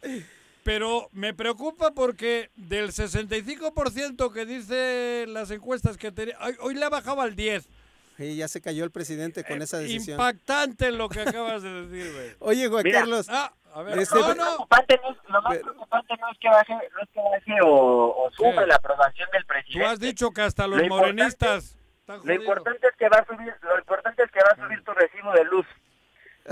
Pero me preocupa porque del 65% que dice las encuestas que tenía, hoy le ha bajado al 10. Sí, ya se cayó el presidente con esa decisión. Impactante lo que acabas de decir, güey. Oye, Juan Mira. Carlos. Ah, a ver, Este- no, Lo no. preocupante no es- lo más preocupante no es que baje, no es que baje o, o suba la aprobación del Tú presidente. has dicho que hasta los Lo importante- morenistas están Lo importante es que va a subir, lo importante es que va a subir tu recibo de luz.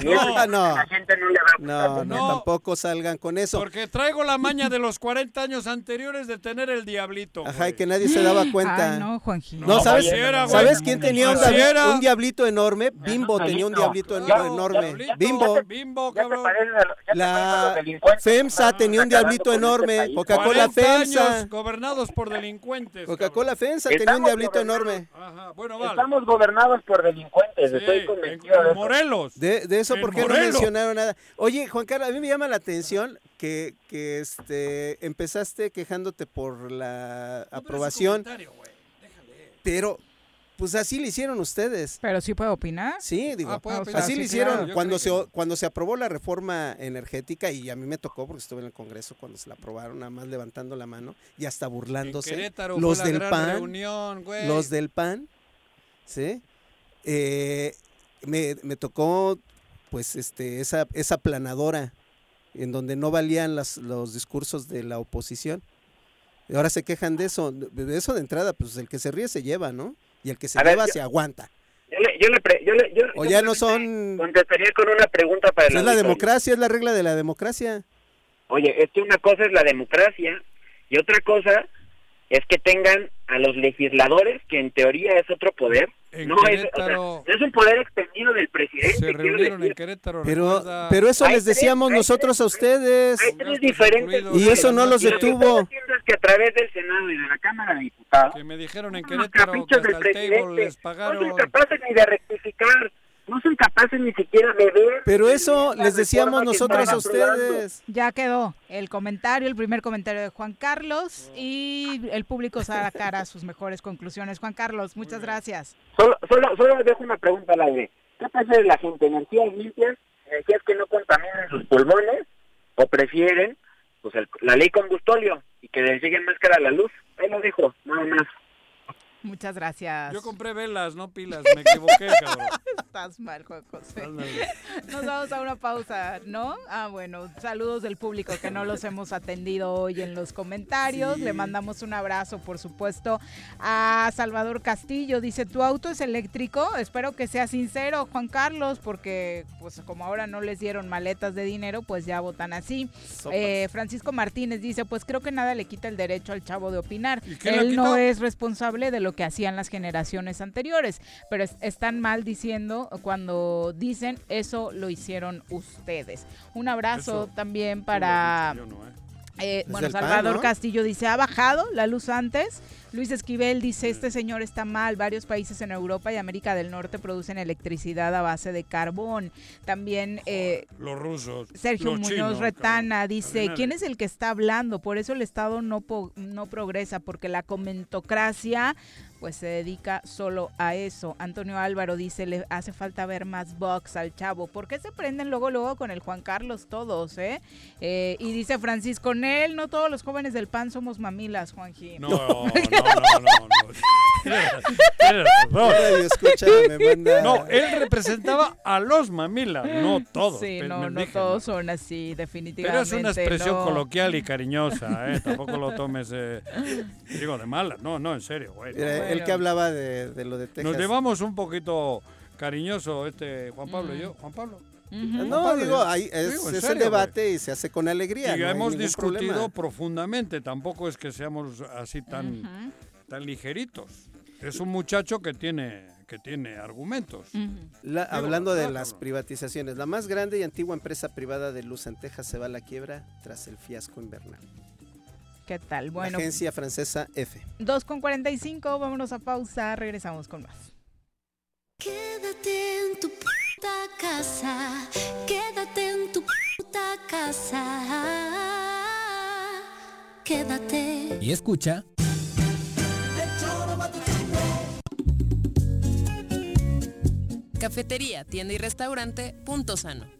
No. Ah, no. la gente no le va a No, no, No. tampoco salgan con eso. Porque traigo la maña de los 40 años anteriores de tener el diablito. Ajá, güey. que nadie se daba cuenta. Ay, no, Juanjito. No, ¿sabes, era, güey. ¿sabes quién tenía un, Así diabli- era. un diablito enorme? Bimbo tenía un diablito enorme. diablito, Bimbo. Bimbo, Ya te cabrón. los- ya te La FEMSA tenía un diablito este enorme. Coca-Cola 40 FEMSA. gobernados por delincuentes. Coca-Cola FEMSA tenía un diablito enorme. cabrón. Ajá, bueno, vale. Estamos gobernados por delincuentes, estoy en, convencido de. Morelos. De eso, En ¿por qué no mencionaron nada? Oye, Juan Carlos, a mí me llama la atención que, que este, empezaste quejándote por la aprobación, pero pues así lo hicieron ustedes. Pero sí puede opinar. Sí, digo, Ah, Ah, opinar. así sí, lo hicieron claro. Cuando se, que- cuando se aprobó la reforma energética y a mí me tocó porque estuve en el Congreso cuando se la aprobaron, nada más levantando la mano y hasta En burlándose. Querétaro los fue la del gran PAN, reunión, güey. los del PAN, ¿sí? Eh, me, me tocó, pues, este, esa, esa planadora en donde no valían las, los discursos de la oposición. Y ahora se quejan de eso. De eso de entrada, pues el que se ríe se lleva, ¿no? Y el que se A ver, lleva yo- se aguanta. Yo le, yo le, pre- yo le- O ya no son... Contestaría con una pregunta para pues, es la democracia, es la regla de la democracia. Oye, es que una cosa es la democracia y otra cosa es que tengan a los legisladores, que en teoría es otro poder. En no, es, o sea, Querétaro- no es un poder extendido del presidente. Se reunieron en. Querétaro. Pero, recuerda- pero eso Hay les decíamos tres- nosotros tres- a ustedes. Hay tres diferentes. Y eso no los Y lo que detuvo. estoy haciendo es que a través del Senado y de la Cámara de Diputados, Que me dijeron en Querétaro que del el table no son capaces ni de rectificar, no son capaces ni siquiera de ver. Pero eso les decíamos nosotros a aprobando. ustedes. Ya quedó el comentario, el primer comentario de Juan Carlos y el público sacará sus mejores conclusiones. Juan Carlos, muchas gracias. Solo, solo, solo dejo una pregunta al aire. ¿Qué prefiere la gente? ¿Energías limpias? ¿Energías que no contaminen sus pulmones? ¿O prefieren pues el- la ley combustóleo y que les llegue más cara la luz? Ahí lo dejo, nada más. Muchas gracias. Yo compré velas, no pilas. Me equivoqué, cabrón. Estás mal, Juan José. Nos vamos a una pausa, ¿no? Ah, bueno, saludos del público que no los hemos atendido hoy en los comentarios. Le mandamos un abrazo, por supuesto, a Salvador Castillo. Dice, ¿tu auto es eléctrico? Espero que sea sincero, Juan Carlos, porque pues como ahora no les dieron maletas de dinero, pues ya votan así. Eh, Francisco Martínez dice, pues creo que nada le quita el derecho al chavo de opinar. ¿Y qué le Él no es responsable de lo que hacían las generaciones anteriores, pero es- están mal diciendo cuando dicen eso lo hicieron ustedes. Un abrazo Eso también para... No, ¿eh? Bueno, PAN, Salvador ¿no? Castillo dice, ¿ha bajado la luz antes? Luis Esquivel dice, este señor está mal. Varios países en Europa y América del Norte producen electricidad a base de carbón. También eh, Los rusos. Sergio los Muñoz chinos, Retana dice. ¿quién es el que está hablando? Por eso el Estado no, po- no progresa, porque la comentocracia pues se dedica solo a eso. Antonio Álvaro dice, le hace falta ver más box al chavo. ¿Por qué se prenden luego, luego con el Juan Carlos todos, eh? Eh, y dice Francisco Nel, no todos los jóvenes del PAN somos mamilas, Juanji. No, no, no, no, no. No, él representaba a los mamilas, no todos. Sí, no, no todos son así, definitivamente. Pero es una expresión no. coloquial y cariñosa, ¿eh? Tampoco lo tomes, eh, digo, de mala. No, no, en serio, güey. Mira, el que hablaba de, de lo de Texas. Nos llevamos un poquito cariñoso este Juan Pablo y yo. Juan Pablo. No, Pablo, digo, ahí es, digo, el debate y se hace con alegría. Y no hemos discutido problema. profundamente, tampoco es que seamos así tan, tan ligeritos. Es un muchacho que tiene, que tiene argumentos. La- hablando de las privatizaciones, la más grande y antigua empresa privada de luz en Texas se va a la quiebra tras el fiasco invernal. ¿Qué tal? Bueno, agencia francesa F. 2 con 45, vámonos a pausa, regresamos con más. Quédate en tu puta casa, quédate en tu puta casa, quédate. Y escucha. Cafetería, tienda y restaurante Punto Sano.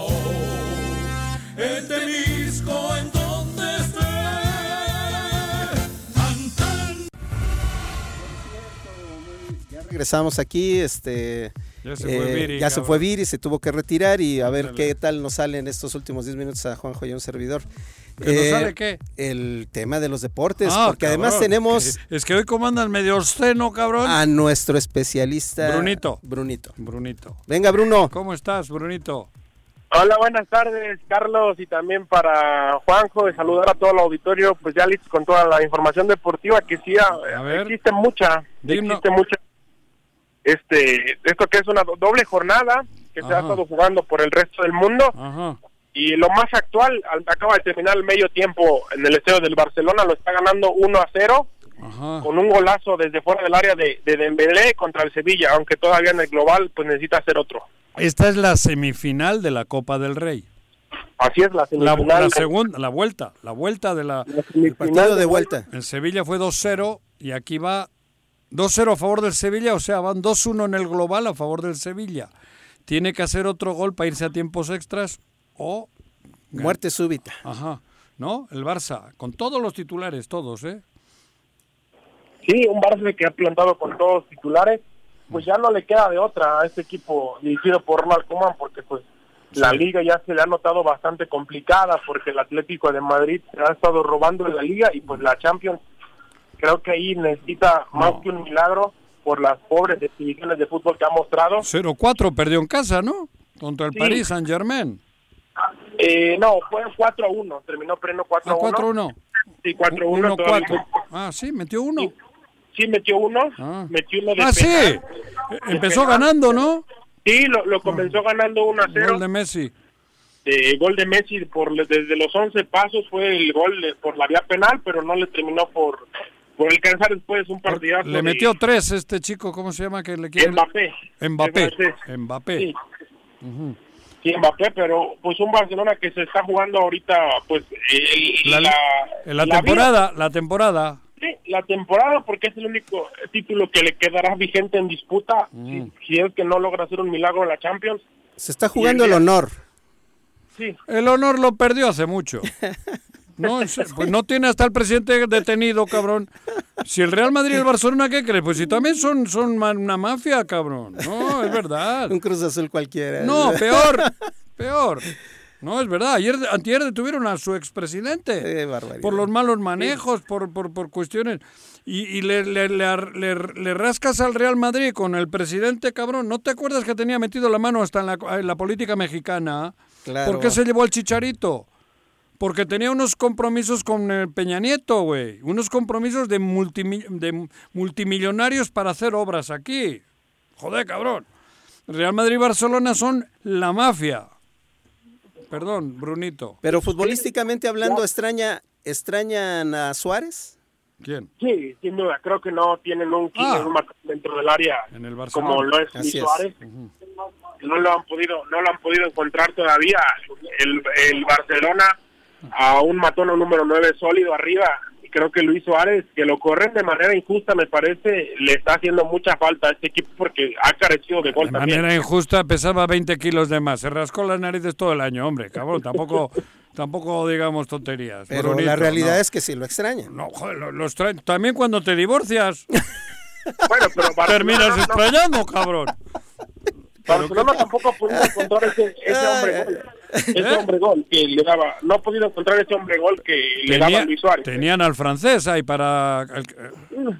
Regresamos aquí, este... Ya se fue Viri, ya se fue Viri, se tuvo que retirar y a ver qué tal nos sale en estos últimos 10 minutos a Juanjo y a un servidor. Eh, ¿Que nos sale qué? El tema de los deportes, Ah, porque además tenemos Es que hoy comandan medio obsceno, cabrón. a nuestro especialista Brunito. Brunito. Brunito. Venga, Bruno. ¿Cómo estás, Brunito? Hola, buenas tardes, Carlos, y también para Juanjo, de saludar a todo el auditorio, pues ya listo con toda la información deportiva que sí, a- ver. existe mucha, Dinos. existe mucha, este, esto que es una do- doble jornada que se ha estado jugando por el resto del mundo, Ajá. y lo más actual, al- acaba de terminar el medio tiempo en el estadio del Barcelona, lo está ganando 1 a 0, Ajá. con un golazo desde fuera del área de, de Dembélé contra el Sevilla, aunque todavía en el global, pues necesita hacer otro. Esta es la semifinal de la Copa del Rey. Así es, la La, semifinal. la segunda, la vuelta, la vuelta de la... El partido de vuelta. En Sevilla fue 2-0 y aquí va 2-0 a favor del Sevilla, o sea, van 2-1 en el global a favor del Sevilla. Tiene que hacer otro gol para irse a tiempos extras o... Muerte súbita. Ajá. ¿No? El Barça, con todos los titulares, todos, ¿eh? Sí, un Barça que ha plantado con todos los titulares, pues ya no le queda de otra a este equipo dirigido por Ronald Koeman, porque pues la liga ya se le ha notado bastante complicada, porque el Atlético de Madrid se ha estado robando en la liga y pues la Champions creo que ahí necesita más que un milagro por las pobres definiciones de fútbol que ha mostrado. 0-4 perdió en casa, ¿no? Contra el Sí. Paris Saint-Germain. Eh, no, fue 4 a 1, terminó pleno 4 Ah, a 1. 4-1. Sí, 4-1 Uno, todavía. cuatro. Ah, sí, metió uno. Sí, metió uno. Ah. Metió uno de Ah, sí. penal. Eh, Empezó ganando, ¿no? Sí, lo, lo comenzó ganando 1 a 0. Gol de Messi. Eh, gol de Messi por desde los 11 pasos fue el gol de- por la vía penal, pero no le terminó por por alcanzar después un partidazo. Le metió tres este chico, ¿cómo se llama? Que le quiere... Mbappé. Mbappé. El. Mbappé. Sí. Ujú. Sí, Mbappé, pero pues un Barcelona que se está jugando ahorita, pues el- La, la, en la la temporada, la temporada. vida, sí, la temporada, porque es el único título que le quedará vigente en disputa, Mm. si, si es que no logra hacer un milagro en la Champions. Se está jugando el honor. Sí. El honor lo perdió hace mucho. No, pues no tiene hasta el presidente detenido, cabrón. Si el Real Madrid y el Barcelona, ¿qué crees? Pues si también son, son una mafia, cabrón. No, es verdad. Un Cruz Azul cualquiera. No, peor, peor. No, es verdad. Ayer, antier detuvieron a su expresidente por los malos manejos, por, por, por cuestiones. Y, y le, le, le, ar- le- le rascas al Real Madrid con el presidente, cabrón. ¿No te acuerdas que tenía metido la mano hasta en la, en la política mexicana? Claro. ¿Por qué se llevó al chicharito? Porque tenía unos compromisos con el Peña Nieto, güey. Unos compromisos de, multimi- de multimillonarios para hacer obras aquí. Joder, cabrón. Real Madrid y Barcelona son la mafia. Perdón, Brunito. Pero futbolísticamente hablando, extraña, ¿extrañan a Suárez? ¿Quién? Sí, sin duda, creo que no tienen un Ah. un dentro del área En el Barcelona. como lo es Así Luis es. Suárez. No lo han podido, no lo han podido encontrar todavía. El, el Barcelona a un matón o número 9 sólido arriba. Y creo que Luis Suárez, que lo corren de manera injusta, me parece, le está haciendo mucha falta a este equipo porque ha carecido de gol De también. manera injusta pesaba 20 kilos de más. Se rascó las narices todo el año, hombre. Cabrón, tampoco, tampoco digamos tonterías. Pero la realidad no. es que sí lo extrañan. No, joder, lo- los traen- También cuando te divorcias. Bueno, pero Barcelona Terminas no- extrañando, cabrón. Barcelona tampoco podido encontrar ese, ese hombre. Ese hombre gol que le daba. No ha podido encontrar ese hombre gol que le daba Tenía- Luis Suárez. tenían al francés ahí para... el-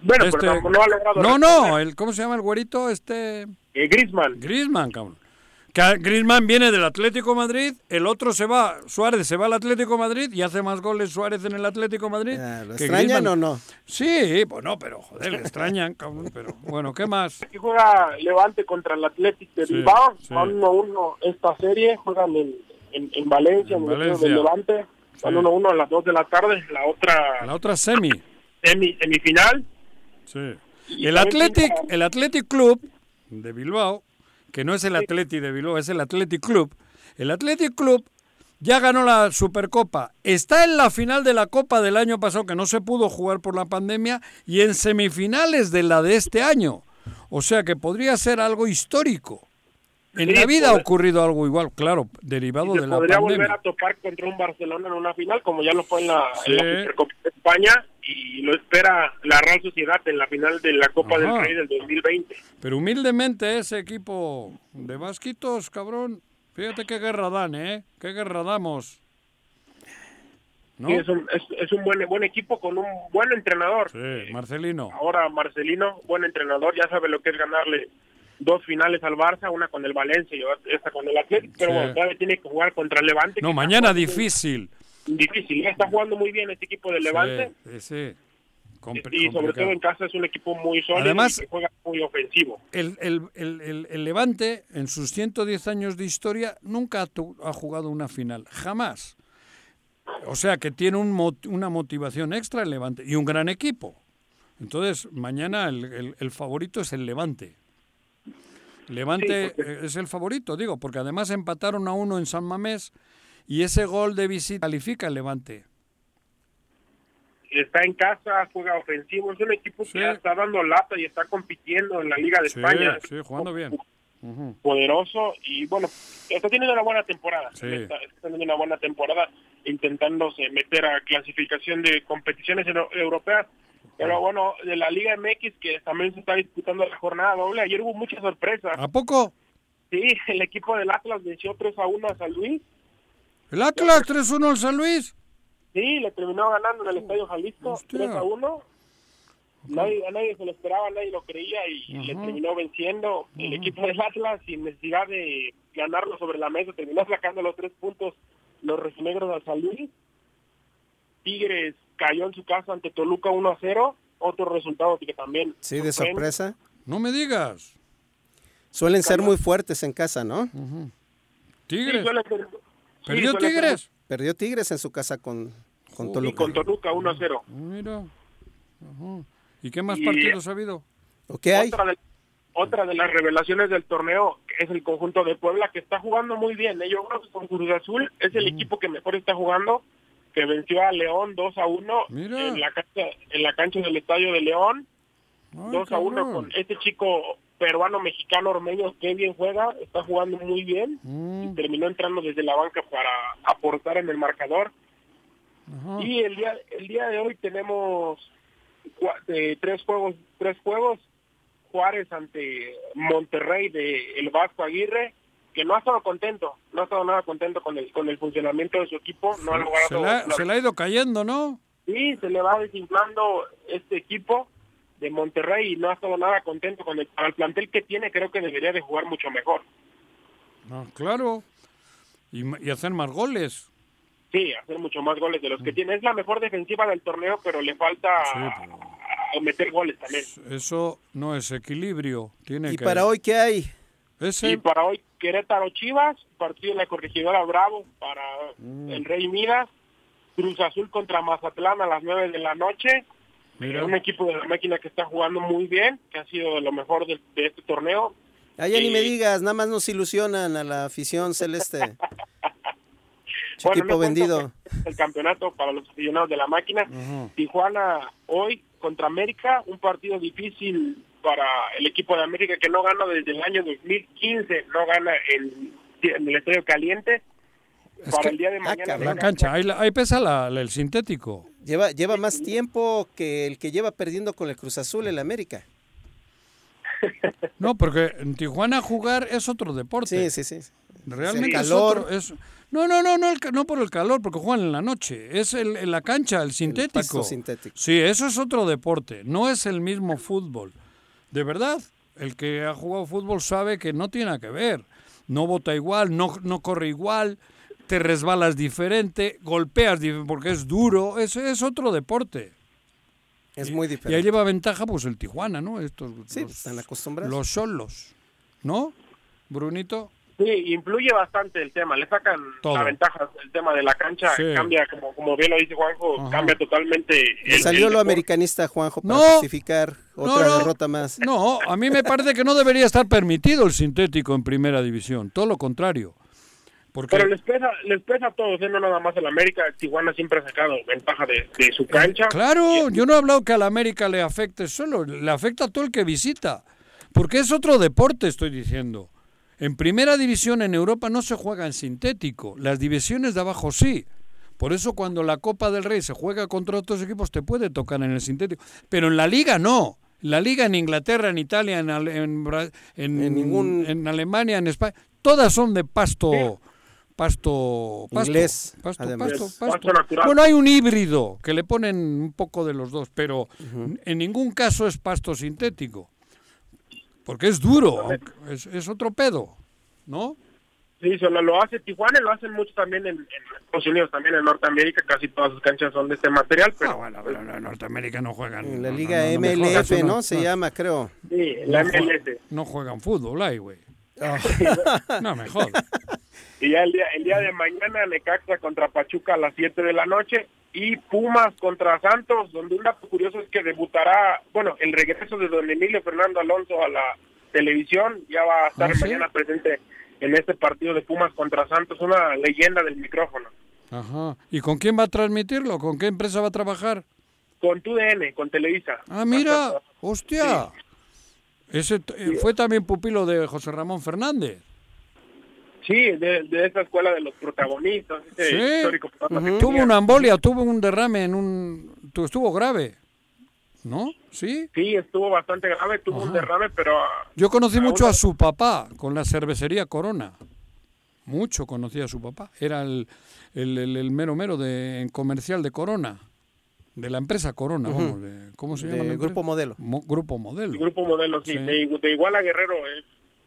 Bueno, este- pero no ha logrado. No, no, el, ¿cómo se llama el güerito? Este... Eh, Griezmann. Griezmann, cabrón. Que Griezmann viene del Atlético Madrid, el otro se va, Suárez se va al Atlético Madrid y hace más goles Suárez en el Atlético Madrid. ¿Lo que extrañan Griezmann. o no? Sí, pues no, pero joder, le extrañan, cabrón, pero bueno, ¿qué más? Aquí juega Levante contra el Athletic de Sí, Bilbao. sí. Van 1-1 esta serie. Juegan en, en, en Valencia, en, el Valencia. del Levante. Van Sí. 1-1 a las 2 de la tarde. La otra La otra semi. semi, semifinal. Sí. Y El Athletic, el Athletic Club de Bilbao, que no es el Athletic de Bilbao, es el Athletic Club. El Athletic Club ya ganó la Supercopa. Está en la final de la Copa del año pasado, que no se pudo jugar por la pandemia, y en semifinales de la de este año. O sea que podría ser algo histórico. En Sí, la vida ha ocurrido algo igual, claro, derivado de la podría pandemia. volver a topar contra un Barcelona en una final, como ya lo fue en la, Sí. en la Supercopa de España. Y lo espera la Real Sociedad en la final de la Copa Ajá. del Rey del 2020. Pero humildemente ese equipo de vasquitos, cabrón, fíjate qué guerra dan, ¿eh? Qué guerra damos. ¿No? Sí, es, un, es, es un buen, buen equipo con un buen entrenador. Sí, Marcelino. Ahora Marcelino, buen entrenador, ya sabe lo que es ganarle dos finales al Barça, una con el Valencia y esta con el Atlético, pero Sí. bueno, todavía tiene que jugar contra el Levante. No, mañana muy difícil. Difícil, ya está jugando muy bien este equipo del Levante Sí, sí, y sobre complicado. todo en casa es un equipo muy sólido Además- y que juega muy ofensivo. El, el- el- Levante, en sus 110 años de historia, nunca ha, ha jugado una final. Jamás. O sea que tiene un mot- una motivación extra el Levante y un gran equipo. Entonces, mañana el, el- el favorito es el Levante. Levante Sí, porque- eh, es el favorito, digo, porque además empataron a uno en San Mamés y ese gol de visita califica el Levante. Está en casa, juega ofensivo, es un equipo que está dando lata y está compitiendo en la Liga de Sí, España. sí, jugando bien. Poderoso y bueno, está teniendo una buena temporada. Está, está teniendo una buena temporada intentándose meter a clasificación de competiciones euro- europeas. Pero bueno, de la Liga MX que también se está disputando la jornada doble, ayer hubo muchas sorpresas. ¿A poco? Sí, el equipo del Atlas venció 3 a 1 a San Luis. ¿El Atlas 3-1 al San Luis? Sí, le terminó ganando en el Estadio Jalisco 3 a 1. Nadie, a nadie se lo esperaba, nadie lo creía y le terminó venciendo el equipo del Atlas sin necesidad de ganarlo sobre la mesa. Terminó sacando los tres puntos los rojinegros al San Luis. Tigres cayó en su casa ante Toluca 1 a 0, otro resultado que también Sí, de sorpresa. No me digas. Suelen ser muy fuertes en casa, ¿no? Tigres. Sí, suele ser- ¿Perdió sí, suele ser- Tigres? Perdió Tigres en su casa con, con Sí, Toluca. con Toluca 1 a 0. Mira. Ajá. ¿Y qué más Y- partidos ha habido? ¿O qué hay? Otra de, otra de las revelaciones del torneo es el conjunto de Puebla que está jugando muy bien. ¿eh? Yo creo que con Cruz Azul es el equipo que mejor está jugando, que venció a León 2 a 1 Mira. en la cancha, en la cancha del Estadio de León. 2 a 1 cabrón. con este chico peruano mexicano ormeño que bien juega, está jugando muy bien Mm. y terminó entrando desde la banca para aportar en el marcador. Ajá. Y el día el día de hoy tenemos eh, tres juegos tres juegos Juárez ante Monterrey de el Vasco Aguirre que no ha estado contento no ha estado nada contento con el con el funcionamiento de su equipo no ha Se logrado le, ha, se le ha ido cayendo, ¿no? sí se le va desinflando este equipo de Monterrey y no ha estado nada contento con el, plantel que tiene creo que debería de jugar mucho mejor Ah, claro. Y, hacer más goles. sí hacer mucho más goles de los Mm. que tiene es la mejor defensiva del torneo pero le falta meter goles también Eso no es equilibrio. Tiene ¿Y que... para hoy qué hay? Ese... Y para hoy Querétaro Chivas, partido en la corregidora Bravo para Mm. el Rey Midas, Cruz Azul contra Mazatlán a las 9 de la noche. Mira. Un equipo de la máquina que está jugando muy bien, que ha sido de lo mejor de, de este torneo. Ay, ya ni me digas, nada más nos ilusionan a la afición celeste. Bueno, equipo vendido. El campeonato para los aficionados de la máquina. Tijuana hoy contra América, un partido difícil para el equipo de América que no gana desde el año 2015, no gana en, en el Estadio Caliente. Es para que- el día de mañana. La cancha, ahí, la- ahí pesa la- la- el sintético. Lleva, lleva más tiempo que el que lleva perdiendo con el Cruz Azul el América. No, porque en Tijuana jugar es otro deporte. Sí, sí, sí. Realmente El es calor. otro. es- no, no, no, no, el no por el calor, porque juegan en la noche. Es el, en la cancha, el sintético. Sí, eso es otro deporte. No es el mismo fútbol. De verdad, el que ha jugado fútbol sabe que no tiene que ver. No vota igual, no, no corre igual, te resbalas diferente, golpeas porque es duro. Es, es otro deporte. Es muy Y ahí diferente. lleva ventaja pues el Tijuana, ¿no? Estos, Sí, los, están acostumbrados. los solos, ¿no? Brunito. Sí, influye bastante el tema, le sacan Todo. la ventaja el tema de la cancha, Sí. cambia, como, como bien lo dice Juanjo, Ajá. cambia totalmente. Le el- salió el lo deporte. americanista, Juanjo, para No. justificar otra no. derrota más. No, a mí me parece que no debería estar permitido el sintético en primera división, todo lo contrario. Porque Pero les pesa, les pesa a todos, ¿eh? no nada más el América, Tijuana siempre ha sacado ventaja de, de su cancha. Claro, yo no he hablado que a la América le afecte solo, le afecta a todo el que visita. Porque es otro deporte, estoy diciendo. En primera división en Europa no se juega en sintético, las divisiones de abajo sí. Por eso cuando la Copa del Rey se juega contra otros equipos te puede tocar en el sintético. Pero en la liga no. La liga en Inglaterra, en Italia, en, Ale- en, en, En ningún- en Alemania, en España, todas son de pasto, pasto, pasto, Inglés, pasto, pasto. Bueno, hay un híbrido que le ponen un poco de los dos, pero en ningún caso es pasto sintético. Porque es duro, es, es otro pedo, ¿no? Sí, solo lo hace Tijuana y lo hacen mucho también en, en Estados Unidos, también en Norteamérica, casi todas sus canchas son de este material, pero Ah, bueno, pero en Norteamérica no juegan. En la no, Liga no, MLF, ¿no? Se llama, creo. sí, la MLS. No juegan fútbol ahí, güey. Ah. No me jodas. Y ya el día, el día de mañana Necaxa contra Pachuca a las 7 de la noche y Pumas contra Santos, donde un dato curioso es que debutará, bueno, el regreso de don Emilio Fernando Alonso a la televisión, ya va a estar ¿Ah, sí? mañana presente en este partido de Pumas contra Santos, una leyenda del micrófono. Ajá. ¿Y con quién va a transmitirlo? ¿Con qué empresa va a trabajar? Con TUDN, con Televisa. Ah, mira, hostia. Ese eh, fue también pupilo de José Ramón Fernández. Sí, de, de esa escuela de los protagonistas, ese Sí. histórico Tuvo una embolia, tuvo un derrame en un... tu- Estuvo grave, ¿no? ¿Sí? Sí, estuvo bastante grave, tuvo un derrame, pero ah, Yo conocí mucho a su papá con la cervecería Corona. Mucho conocí a su papá. Era el, el, el- el mero mero de, en comercial de Corona. De la empresa Corona, vamos, de- ¿cómo se De llama? la? Grupo Modelo. Mo- grupo Modelo. el grupo modelo, sí, Sí. De, de Iguala Guerrero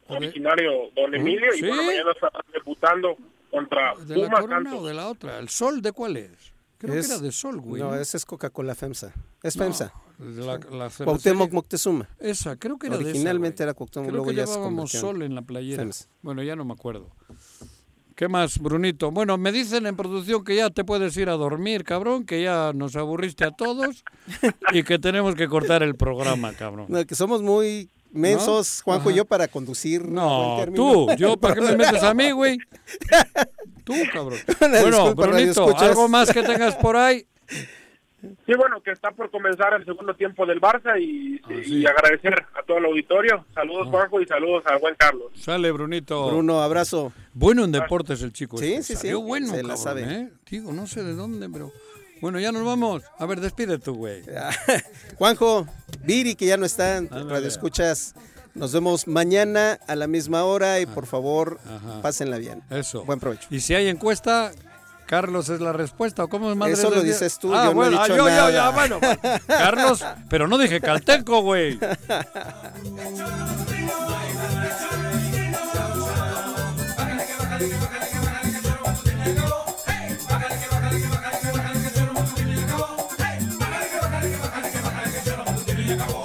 originario Don Emilio Sí. y bueno, mañana está debutando contra ¿De la Corona Santos. o de la otra? ¿El Sol de cuál es? Creo que era de Sol, güey. No, esa es Coca-Cola FEMSA. Es No, FEMSA. la- la Cuauhtémoc Moctezuma. Esa, creo que era de esa, Originalmente era Cuauhtémoc, Creo luego que ya se llevábamos sol en la playera. FEMSA. Bueno, ya no me acuerdo. ¿Qué más, Brunito? Bueno, me dicen en producción que ya te puedes ir a dormir, cabrón, que ya nos aburriste a todos y que tenemos que cortar el programa, cabrón. No, que somos muy mensos, ¿No? Juanjo y Ajá. yo, para conducir. a No, tú, yo, ¿para qué me metes a mí, güey? Tú, cabrón. Una Bueno, disculpa, Brunito. ¿algo más que tengas por ahí? Sí, bueno, que está por comenzar el segundo tiempo del Barça y, Ah, y agradecer a todo el auditorio. Saludos, Juanjo, y saludos al buen Carlos. Sale, Brunito. Bruno, abrazo. Bueno en deportes el chico. Sí, este. sí, sí, Salió bueno, se la cabrón, sabe. ¿eh? Digo, no sé de dónde, pero... Bueno, ya nos vamos. A ver, despide tú, güey. Juanjo, Viri, que ya no está en Ándale. Radio Escuchas. Nos vemos mañana a la misma hora y por favor, Ajá. pásenla bien. Eso. Buen provecho. Y si hay encuesta, Carlos es la respuesta. ¿o ¿Cómo es madre Eso lo dices tú, Ah, yo no he bueno, dicho ah, yo, yo, nada. ya, bueno. Carlos, pero no dije calteco, güey. y.